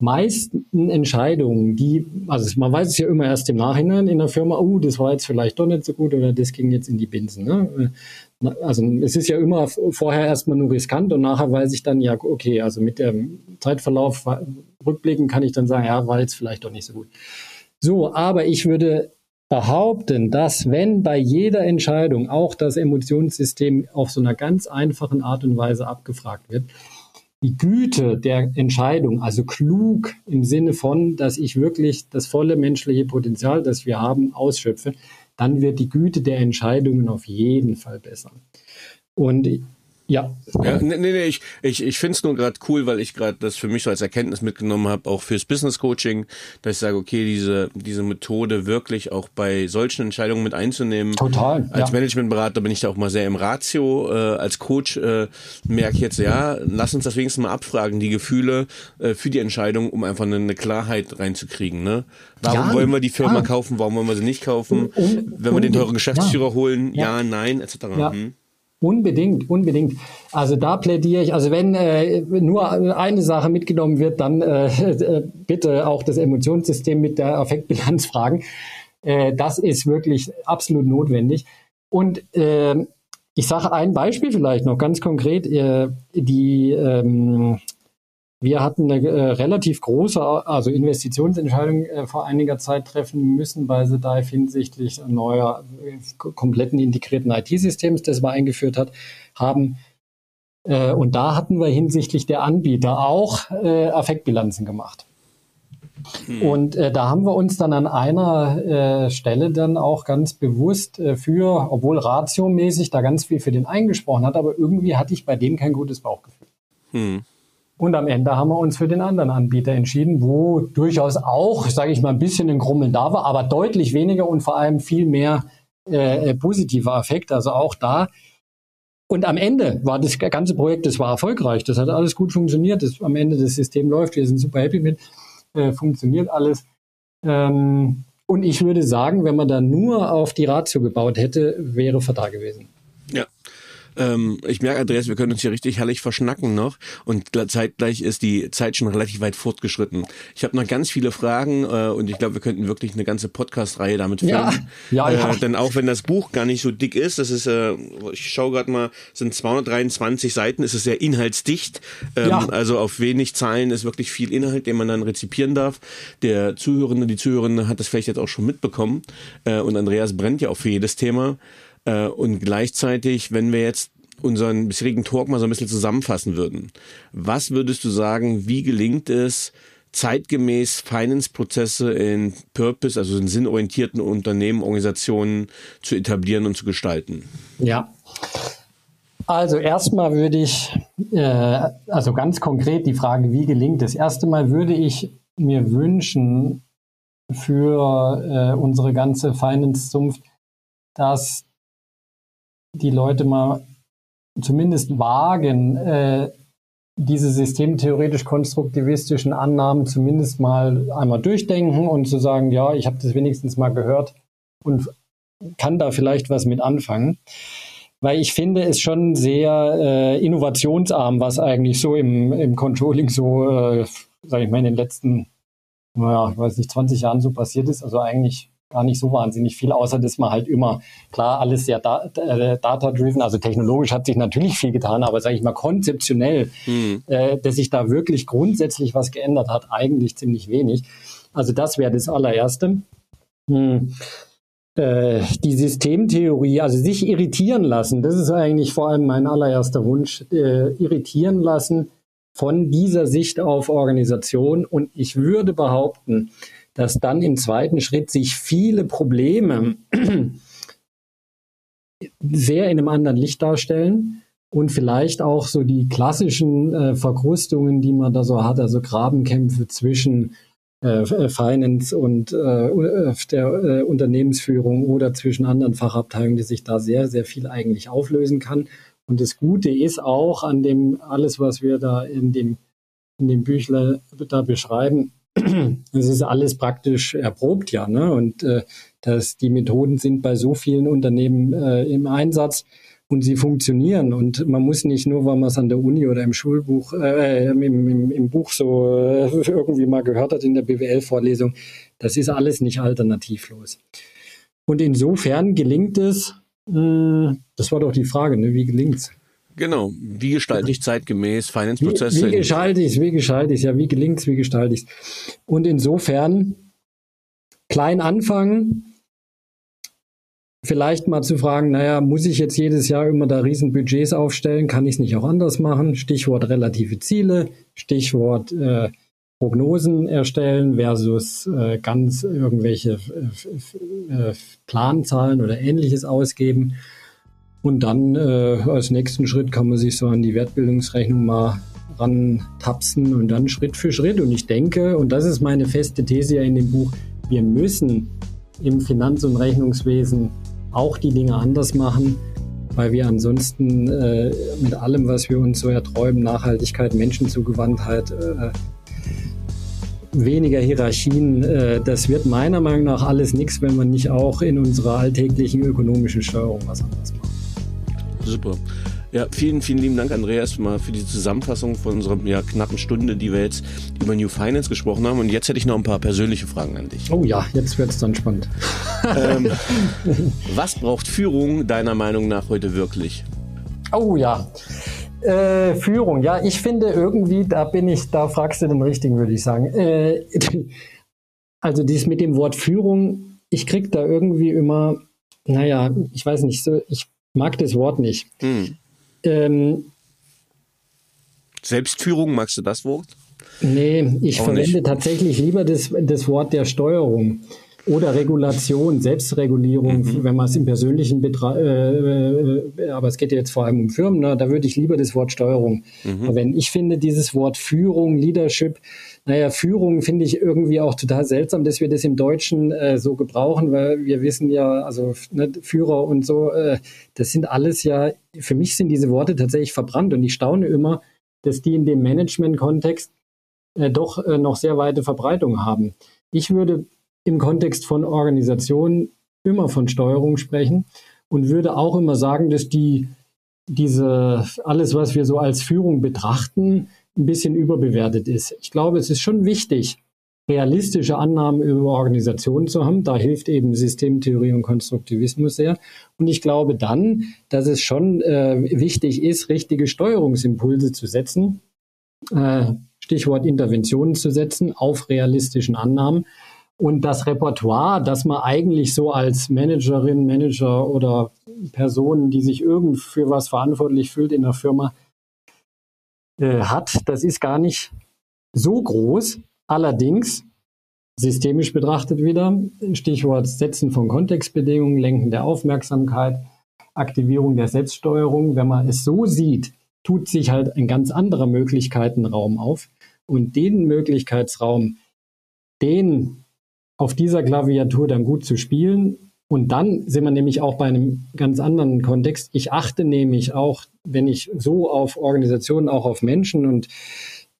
meisten Entscheidungen, die, also man weiß es ja immer erst im Nachhinein in der Firma, oh, das war jetzt vielleicht doch nicht so gut oder das ging jetzt in die Binsen. Ne? Also es ist ja immer vorher erstmal nur riskant und nachher weiß ich dann, ja, okay, also mit dem Zeitverlauf rückblicken kann ich dann sagen, ja, war jetzt vielleicht doch nicht so gut. So, aber ich würde behaupten, dass wenn bei jeder Entscheidung auch das Emotionssystem auf so einer ganz einfachen Art und Weise abgefragt wird, die Güte der Entscheidung, also klug im Sinne von, dass ich wirklich das volle menschliche Potenzial, das wir haben, ausschöpfe, dann wird die Güte der Entscheidungen auf jeden Fall besser. Und ja. ja nee, nee, ich, ich, ich finde es nur gerade cool, weil ich gerade das für mich so als Erkenntnis mitgenommen habe, auch fürs Business Coaching, dass ich sage, okay, diese, diese Methode wirklich auch bei solchen Entscheidungen mit einzunehmen. Total. Als ja. Managementberater bin ich da auch mal sehr im Ratio. Äh, als Coach äh, merke ich jetzt, ja, lass uns das wenigstens mal abfragen, die Gefühle äh, für die Entscheidung, um einfach eine, eine Klarheit reinzukriegen. Ne? Warum ja, wollen wir die Firma ja. kaufen, warum wollen wir sie nicht kaufen? Und, und, Wenn wir den teuren Geschäftsführer holen, ja, nein, etc. Hm. Unbedingt, unbedingt. Also da plädiere ich, also wenn äh, nur eine Sache mitgenommen wird, dann äh, [laughs] bitte auch das Emotionssystem mit der Affektbilanz fragen. Äh, das ist wirklich absolut notwendig. Und äh, ich sage ein Beispiel vielleicht noch ganz konkret. Äh, die ähm, wir hatten eine äh, relativ große, also Investitionsentscheidung äh, vor einiger Zeit treffen müssen bei The Dive hinsichtlich neuer, äh, kompletten integrierten IT-Systems, das wir eingeführt hat, haben. Äh, und da hatten wir hinsichtlich der Anbieter auch äh, Affektbilanzen gemacht. Hm. Und da haben wir uns dann an einer Stelle dann auch ganz bewusst für, obwohl ratiomäßig da ganz viel für den eingesprochen hat, aber irgendwie hatte ich bei dem kein gutes Bauchgefühl. Hm. Und am Ende haben wir uns für den anderen Anbieter entschieden, wo durchaus auch, sage ich mal, ein bisschen ein Grummeln da war, aber deutlich weniger und vor allem viel mehr äh, äh, positiver Effekt. Also auch da. Und am Ende war das ganze Projekt, das war erfolgreich. Das hat alles gut funktioniert. Das, am Ende das System läuft. Wir sind super happy mit. Äh, funktioniert alles. Ähm, und ich würde sagen, wenn man da nur auf die Ratio gebaut hätte, wäre fatal gewesen. Ähm, ich merke, Andreas, wir können uns hier richtig herrlich verschnacken noch und zeitgleich ist die Zeit schon relativ weit fortgeschritten. Ich habe noch ganz viele Fragen äh, und ich glaube, wir könnten wirklich eine ganze Podcast-Reihe damit führen. Ja, ja, ja. Äh, denn auch wenn das Buch gar nicht so dick ist, das ist, äh, ich schaue gerade mal, sind 223 Seiten, ist es sehr inhaltsdicht. Ähm, ja. Also auf wenig Zahlen ist wirklich viel Inhalt, den man dann rezipieren darf. Der Zuhörende, die Zuhörende hat das vielleicht jetzt auch schon mitbekommen. Äh, und Andreas brennt ja auch für jedes Thema. Äh, und gleichzeitig, wenn wir jetzt unseren bisherigen Talk mal so ein bisschen zusammenfassen würden, was würdest du sagen, wie gelingt es, zeitgemäß Finance-Prozesse in Purpose, also in sinnorientierten Unternehmen, Organisationen zu etablieren und zu gestalten? Ja. Also erstmal würde ich, äh, also ganz konkret die Frage, wie gelingt es? Erst einmal würde ich mir wünschen für äh, unsere ganze Finance-Zunft, dass die Leute mal zumindest wagen, äh, diese systemtheoretisch-konstruktivistischen Annahmen zumindest mal einmal durchdenken und zu sagen, ja, ich habe das wenigstens mal gehört und kann da vielleicht was mit anfangen. Weil ich finde es schon sehr äh, innovationsarm, was eigentlich so im, im Controlling so, äh, sage ich mal, in den letzten, naja, ich weiß nicht, 20 Jahren so passiert ist. Also eigentlich gar nicht so wahnsinnig viel, außer dass man halt immer, klar, alles sehr äh, data-driven, also technologisch hat sich natürlich viel getan, aber sage ich mal konzeptionell, mhm. äh, dass sich da wirklich grundsätzlich was geändert hat, eigentlich ziemlich wenig. Also das wäre das allererste. Hm. Äh, die Systemtheorie, also sich irritieren lassen, das ist eigentlich vor allem mein allererster Wunsch, äh, irritieren lassen von dieser Sicht auf Organisation. Und ich würde behaupten, dass dann im zweiten Schritt sich viele Probleme sehr in einem anderen Licht darstellen und vielleicht auch so die klassischen äh, Verkrustungen, die man da so hat, also Grabenkämpfe zwischen äh, äh Finance und äh, äh, der äh, Unternehmensführung oder zwischen anderen Fachabteilungen, die sich da sehr, sehr viel eigentlich auflösen kann. Und das Gute ist auch an dem alles, was wir da in dem in dem Büchler da beschreiben, es ist alles praktisch erprobt, ja. Ne? Und äh, dass die Methoden sind bei so vielen Unternehmen äh, im Einsatz und sie funktionieren. Und man muss nicht nur, weil man es an der Uni oder im Schulbuch, äh, im, im, im Buch so äh, irgendwie mal gehört hat in der BWL-Vorlesung, das ist alles nicht alternativlos. Und insofern gelingt es, äh, das war doch die Frage, ne? wie gelingt es? Genau. Wie gestalte ich zeitgemäß Finance-Prozesse? Wie, wie gestalte ich es? Wie gestalte ich es? Ja, wie gelingt es? Wie gestalte ich es? Und insofern klein anfangen, vielleicht mal zu fragen, naja, muss ich jetzt jedes Jahr immer da riesen Budgets aufstellen? Kann ich es nicht auch anders machen? Stichwort relative Ziele, Stichwort äh, Prognosen erstellen versus äh, ganz irgendwelche äh, Planzahlen oder ähnliches ausgeben. Und dann äh, als nächsten Schritt kann man sich so an die Wertbildungsrechnung mal rantapsen und dann Schritt für Schritt. Und ich denke, und das ist meine feste These ja in dem Buch, wir müssen im Finanz- und Rechnungswesen auch die Dinge anders machen, weil wir ansonsten äh, mit allem, was wir uns so erträumen, Nachhaltigkeit, Menschenzugewandtheit, äh, weniger Hierarchien, äh, das wird meiner Meinung nach alles nichts, wenn man nicht auch in unserer alltäglichen ökonomischen Steuerung was anderes macht. Super. Ja, vielen, vielen lieben Dank, Andreas, mal für die Zusammenfassung von unserer ja, knappen Stunde, die wir jetzt über New Finance gesprochen haben. Und jetzt hätte ich noch ein paar persönliche Fragen an dich. Oh ja, jetzt wird es dann spannend. ähm, [laughs] was braucht Führung deiner Meinung nach heute wirklich? Oh ja. Äh, Führung, ja, ich finde irgendwie, da bin ich, da fragst du den richtigen, würde ich sagen. Äh, also dies mit dem Wort Führung, ich krieg da irgendwie immer, naja, ich weiß nicht, so, ich mag das Wort nicht. Hm. Ähm, Selbstführung, magst du das Wort? Nee, ich Auch verwende nicht. tatsächlich lieber das, das Wort der Steuerung oder Regulation, Selbstregulierung, mhm. wenn man es im persönlichen Betra äh, äh, aber es geht ja jetzt vor allem um Firmen, ne? da würde ich lieber das Wort Steuerung mhm. verwenden. Ich finde dieses Wort Führung, Leadership, naja, Führung finde ich irgendwie auch total seltsam, dass wir das im Deutschen äh, so gebrauchen, weil wir wissen ja, also ne, Führer und so, äh, das sind alles ja, für mich sind diese Worte tatsächlich verbrannt und ich staune immer, dass die in dem Management-Kontext äh, doch äh, noch sehr weite Verbreitung haben. Ich würde im Kontext von Organisationen immer von Steuerung sprechen und würde auch immer sagen, dass die diese, alles, was wir so als Führung betrachten, ein bisschen überbewertet ist. Ich glaube, es ist schon wichtig, realistische Annahmen über Organisationen zu haben. Da hilft eben Systemtheorie und Konstruktivismus sehr. Und ich glaube dann, dass es schon äh, wichtig ist, richtige Steuerungsimpulse zu setzen, äh, Stichwort Interventionen zu setzen auf realistischen Annahmen. Und das Repertoire, das man eigentlich so als Managerin, Manager oder Person, die sich irgend für was verantwortlich fühlt in der Firma, äh, hat, das ist gar nicht so groß. Allerdings, systemisch betrachtet wieder, Stichwort Setzen von Kontextbedingungen, Lenken der Aufmerksamkeit, Aktivierung der Selbststeuerung, wenn man es so sieht, tut sich halt ein ganz anderer Möglichkeitenraum auf. Und den Möglichkeitsraum, den auf dieser Klaviatur dann gut zu spielen. Und dann sind wir nämlich auch bei einem ganz anderen Kontext. Ich achte nämlich auch, wenn ich so auf Organisationen, auch auf Menschen und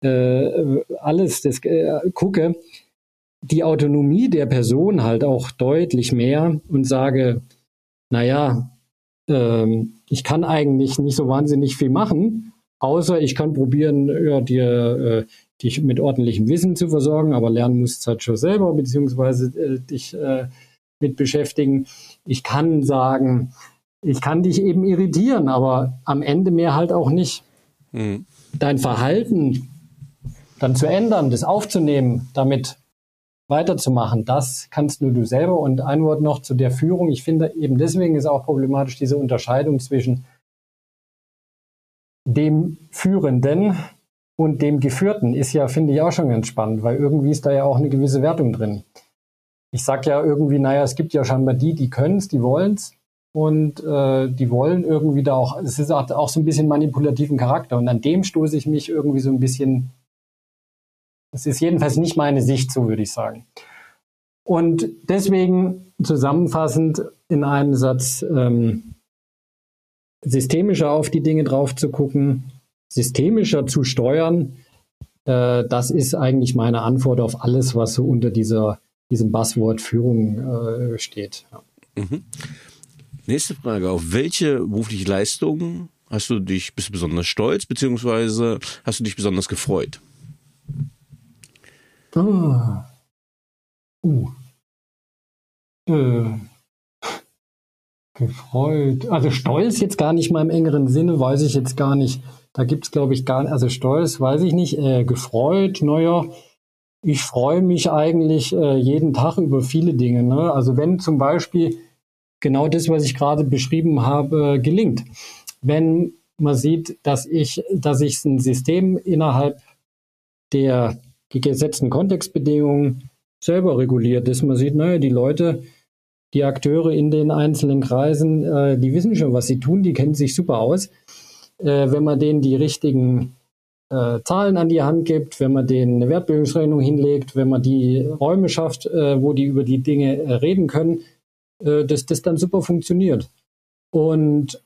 äh, alles das äh, gucke, die Autonomie der Person halt auch deutlich mehr und sage, naja, ähm, ich kann eigentlich nicht so wahnsinnig viel machen, außer ich kann probieren, ja, dir äh, dich mit ordentlichem Wissen zu versorgen, aber lernen musst du halt schon selber, beziehungsweise äh, dich äh, mit beschäftigen. Ich kann sagen, ich kann dich eben irritieren, aber am Ende mehr halt auch nicht. Mhm. Dein Verhalten dann zu ändern, das aufzunehmen, damit weiterzumachen, das kannst nur du selber. Und ein Wort noch zu der Führung. Ich finde eben deswegen ist auch problematisch diese Unterscheidung zwischen dem Führenden und dem Geführten ist ja, finde ich, auch schon ganz spannend, weil irgendwie ist da ja auch eine gewisse Wertung drin. Ich sage ja irgendwie, naja, es gibt ja scheinbar die, die können es, die wollen es und äh, die wollen irgendwie da auch, es ist auch, auch so ein bisschen manipulativen Charakter und an dem stoße ich mich irgendwie so ein bisschen das ist jedenfalls nicht meine Sicht, so würde ich sagen. Und deswegen zusammenfassend in einem Satz ähm, systemischer auf die Dinge drauf zu gucken, systemischer zu steuern, äh, das ist eigentlich meine Antwort auf alles, was so unter dieser, diesem Buzzword Führung äh, steht. Ja. Mhm. Nächste Frage. Auf welche berufliche Leistungen hast du dich, bist du besonders stolz, beziehungsweise hast du dich besonders gefreut? Ah. Uh. Äh. Gefreut. Also stolz jetzt gar nicht mal im engeren Sinne, weiß ich jetzt gar nicht. Da gibt es, glaube ich, gar nicht. Also stolz weiß ich nicht. Äh, gefreut, naja, ich freue mich eigentlich äh, jeden Tag über viele Dinge. Ne? Also wenn zum Beispiel genau das, was ich gerade beschrieben habe, gelingt. Wenn man sieht, dass ich, dass ich ein System innerhalb der gesetzten Kontextbedingungen selber reguliert ist. Man sieht, naja, die Leute, die Akteure in den einzelnen Kreisen, äh, die wissen schon, was sie tun, die kennen sich super aus. Äh, wenn man denen die richtigen äh, Zahlen an die Hand gibt, wenn man denen eine Wertbildungsrechnung hinlegt, wenn man die Räume schafft, äh, wo die über die Dinge äh, reden können, äh, dass das dann super funktioniert. Und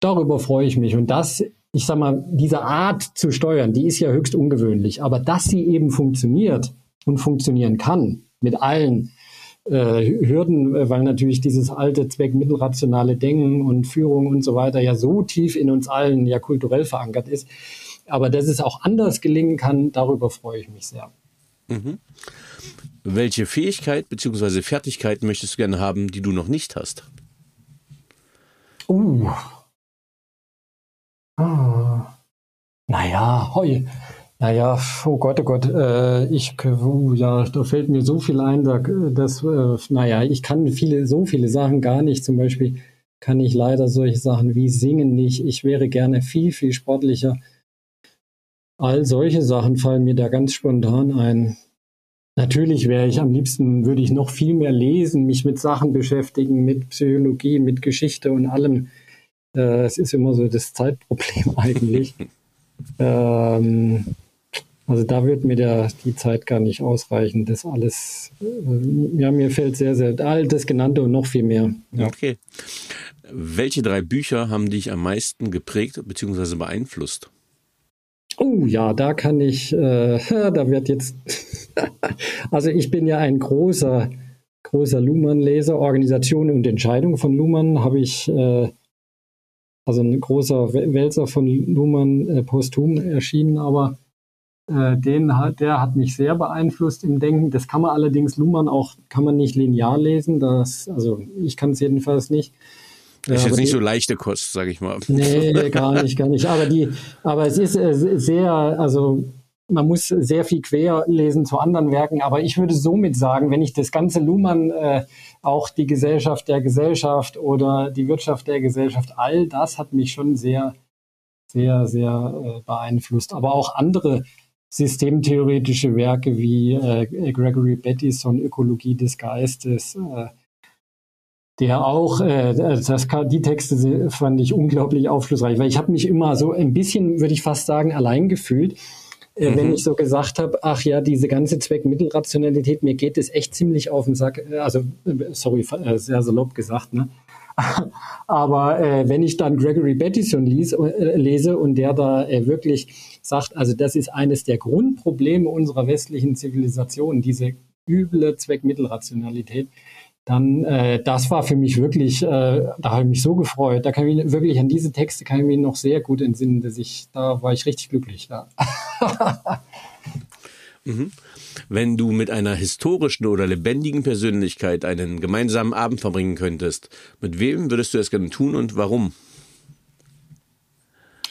darüber freue ich mich. Und das ich sag mal, diese Art zu steuern, die ist ja höchst ungewöhnlich. Aber dass sie eben funktioniert und funktionieren kann mit allen äh, Hürden, weil natürlich dieses alte zweckmittelrationale Denken und Führung und so weiter ja so tief in uns allen ja kulturell verankert ist. Aber dass es auch anders gelingen kann, darüber freue ich mich sehr. Mhm. Welche Fähigkeit bzw. Fertigkeit möchtest du gerne haben, die du noch nicht hast? Uh, Ah. Naja, hoi. Naja, oh Gott, oh Gott, äh, ich, uh, ja, da fällt mir so viel ein, da, das, äh, naja, ich kann viele, so viele Sachen gar nicht. Zum Beispiel kann ich leider solche Sachen wie Singen nicht. Ich wäre gerne viel, viel sportlicher. All solche Sachen fallen mir da ganz spontan ein. Natürlich wäre ich am liebsten, würde ich noch viel mehr lesen, mich mit Sachen beschäftigen, mit Psychologie, mit Geschichte und allem. Äh, es ist immer so das Zeitproblem [laughs] eigentlich. ähm, also da wird mir der, die Zeit gar nicht ausreichen. Das alles, äh, ja, mir fällt sehr, sehr, all das genannte und noch viel mehr. Ja. Okay. Welche drei Bücher haben dich am meisten geprägt bzw. beeinflusst? Oh ja, da kann ich, äh, [laughs] da wird jetzt, [laughs] also ich bin ja ein großer, großer Luhmann-Leser. Organisation und Entscheidung von Luhmann habe ich äh, also ein großer Wälzer von Luhmann äh, posthum erschienen, aber äh, den hat, der hat mich sehr beeinflusst im Denken. Das kann man allerdings Luhmann auch, kann man nicht linear lesen. Das, also ich kann es jedenfalls nicht. Ist jetzt nicht die, so leichte Kost, sage ich mal. Nee, gar nicht, gar nicht. Aber die, aber es ist äh, sehr, also man muss sehr viel quer lesen zu anderen Werken, aber ich würde somit sagen, wenn ich das ganze Luhmann, äh, auch die Gesellschaft der Gesellschaft oder die Wirtschaft der Gesellschaft, all das hat mich schon sehr, sehr, sehr äh, beeinflusst. Aber auch andere systemtheoretische Werke wie äh, Gregory Bateson, Ökologie des Geistes, äh, der auch, äh, das, die Texte fand ich unglaublich aufschlussreich, weil ich habe mich immer so ein bisschen, würde ich fast sagen, allein gefühlt äh, mhm. wenn ich so gesagt habe, ach ja, diese ganze Zweckmittelrationalität, mir geht es echt ziemlich auf den Sack, äh, also äh, sorry, sehr salopp gesagt, ne? [laughs] Aber äh, wenn ich dann Gregory Bateson lies, äh, lese und der da äh, wirklich sagt, also das ist eines der Grundprobleme unserer westlichen Zivilisation, diese üble Zweckmittelrationalität, dann äh, das war für mich wirklich, äh, da habe ich mich so gefreut. Da kann ich mich wirklich an diese Texte kann ich mich noch sehr gut entsinnen, dass ich, da war ich richtig glücklich. Ja. [laughs] mhm. Wenn du mit einer historischen oder lebendigen Persönlichkeit einen gemeinsamen Abend verbringen könntest, mit wem würdest du das gerne tun und warum?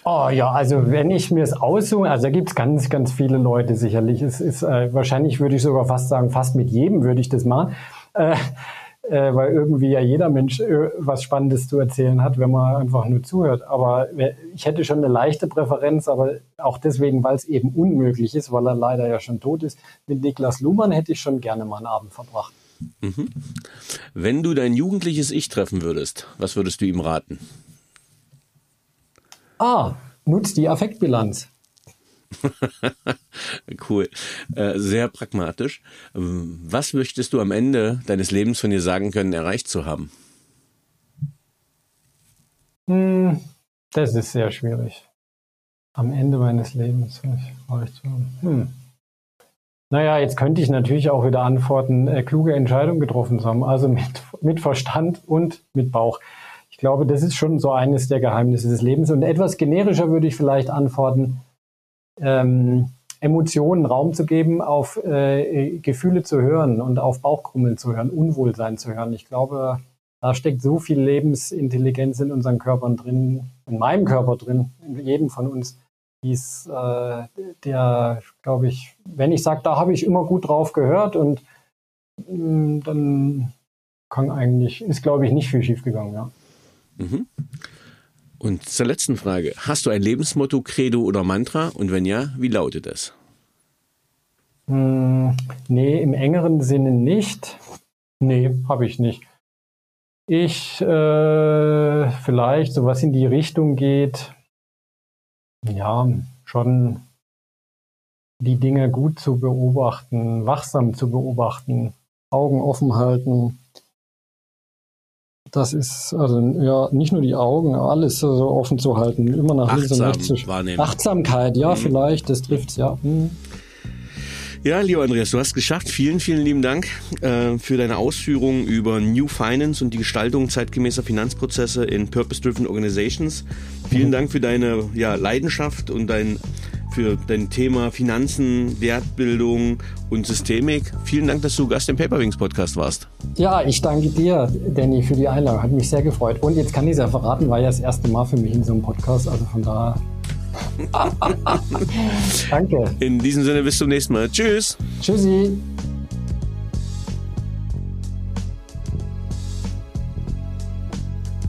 Oh ja, also wenn ich mir es aussuche, also da gibt es ganz, ganz viele Leute sicherlich. Es ist äh, wahrscheinlich würde ich sogar fast sagen, fast mit jedem würde ich das machen. Äh, äh, weil irgendwie ja jeder Mensch äh, was Spannendes zu erzählen hat, wenn man einfach nur zuhört. Aber ich hätte schon eine leichte Präferenz, aber auch deswegen, weil es eben unmöglich ist, weil er leider ja schon tot ist. Mit Niklas Luhmann hätte ich schon gerne mal einen Abend verbracht. Mhm. Wenn du dein jugendliches Ich treffen würdest, was würdest du ihm raten? Ah, nutzt die Affektbilanz. [laughs] cool. Äh, sehr pragmatisch. Was möchtest du am Ende deines Lebens von dir sagen können, erreicht zu haben? Hm, das ist sehr schwierig. Am Ende meines Lebens erreicht zu haben. Hm. Naja, jetzt könnte ich natürlich auch wieder antworten, äh, kluge Entscheidungen getroffen zu haben, also mit, mit Verstand und mit Bauch. Ich glaube, das ist schon so eines der Geheimnisse des Lebens. Und etwas generischer würde ich vielleicht antworten, ähm, Emotionen Raum zu geben, auf äh, Gefühle zu hören und auf Bauchkrummeln zu hören, Unwohlsein zu hören. Ich glaube, da steckt so viel Lebensintelligenz in unseren Körpern drin, in meinem Körper drin, in jedem von uns, dies, äh, der, glaube ich, wenn ich sage, da habe ich immer gut drauf gehört und mh, mm, dann kann eigentlich, ist glaube ich nicht viel schiefgegangen, ja. Mhm. Und zur letzten Frage. Hast du ein Lebensmotto, Credo oder Mantra? Und wenn ja, wie lautet es? Hm, nee, im engeren Sinne nicht. Nee, habe ich nicht. Ich äh, vielleicht, so was in die Richtung geht, ja, schon die Dinge gut zu beobachten, wachsam zu beobachten, Augen offen halten, das ist also ja nicht nur die Augen, alles so offen zu halten, immer nach links und rechts zu wahrnehmen. Achtsamkeit, ja, mhm. vielleicht, das trifft's, ja. Mhm. Ja, lieber Andreas, du hast es geschafft. Vielen, vielen lieben Dank äh, für deine Ausführungen über New Finance und die Gestaltung zeitgemäßer Finanzprozesse in Purpose-Driven Organizations. Vielen mhm. Dank für deine ja, Leidenschaft und dein für dein Thema Finanzen, Wertbildung und Systemik. Vielen Dank, dass du Gast im Paperwings Podcast warst. Ja, ich danke dir, Danny, für die Einladung. Hat mich sehr gefreut. Und jetzt kann ich es ja verraten, war ja das erste Mal für mich in so einem Podcast. Also von da. [laughs] danke. In diesem Sinne, bis zum nächsten Mal. Tschüss. Tschüssi.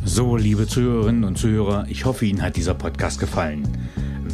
So, liebe Zuhörerinnen und Zuhörer, ich hoffe, Ihnen hat dieser Podcast gefallen.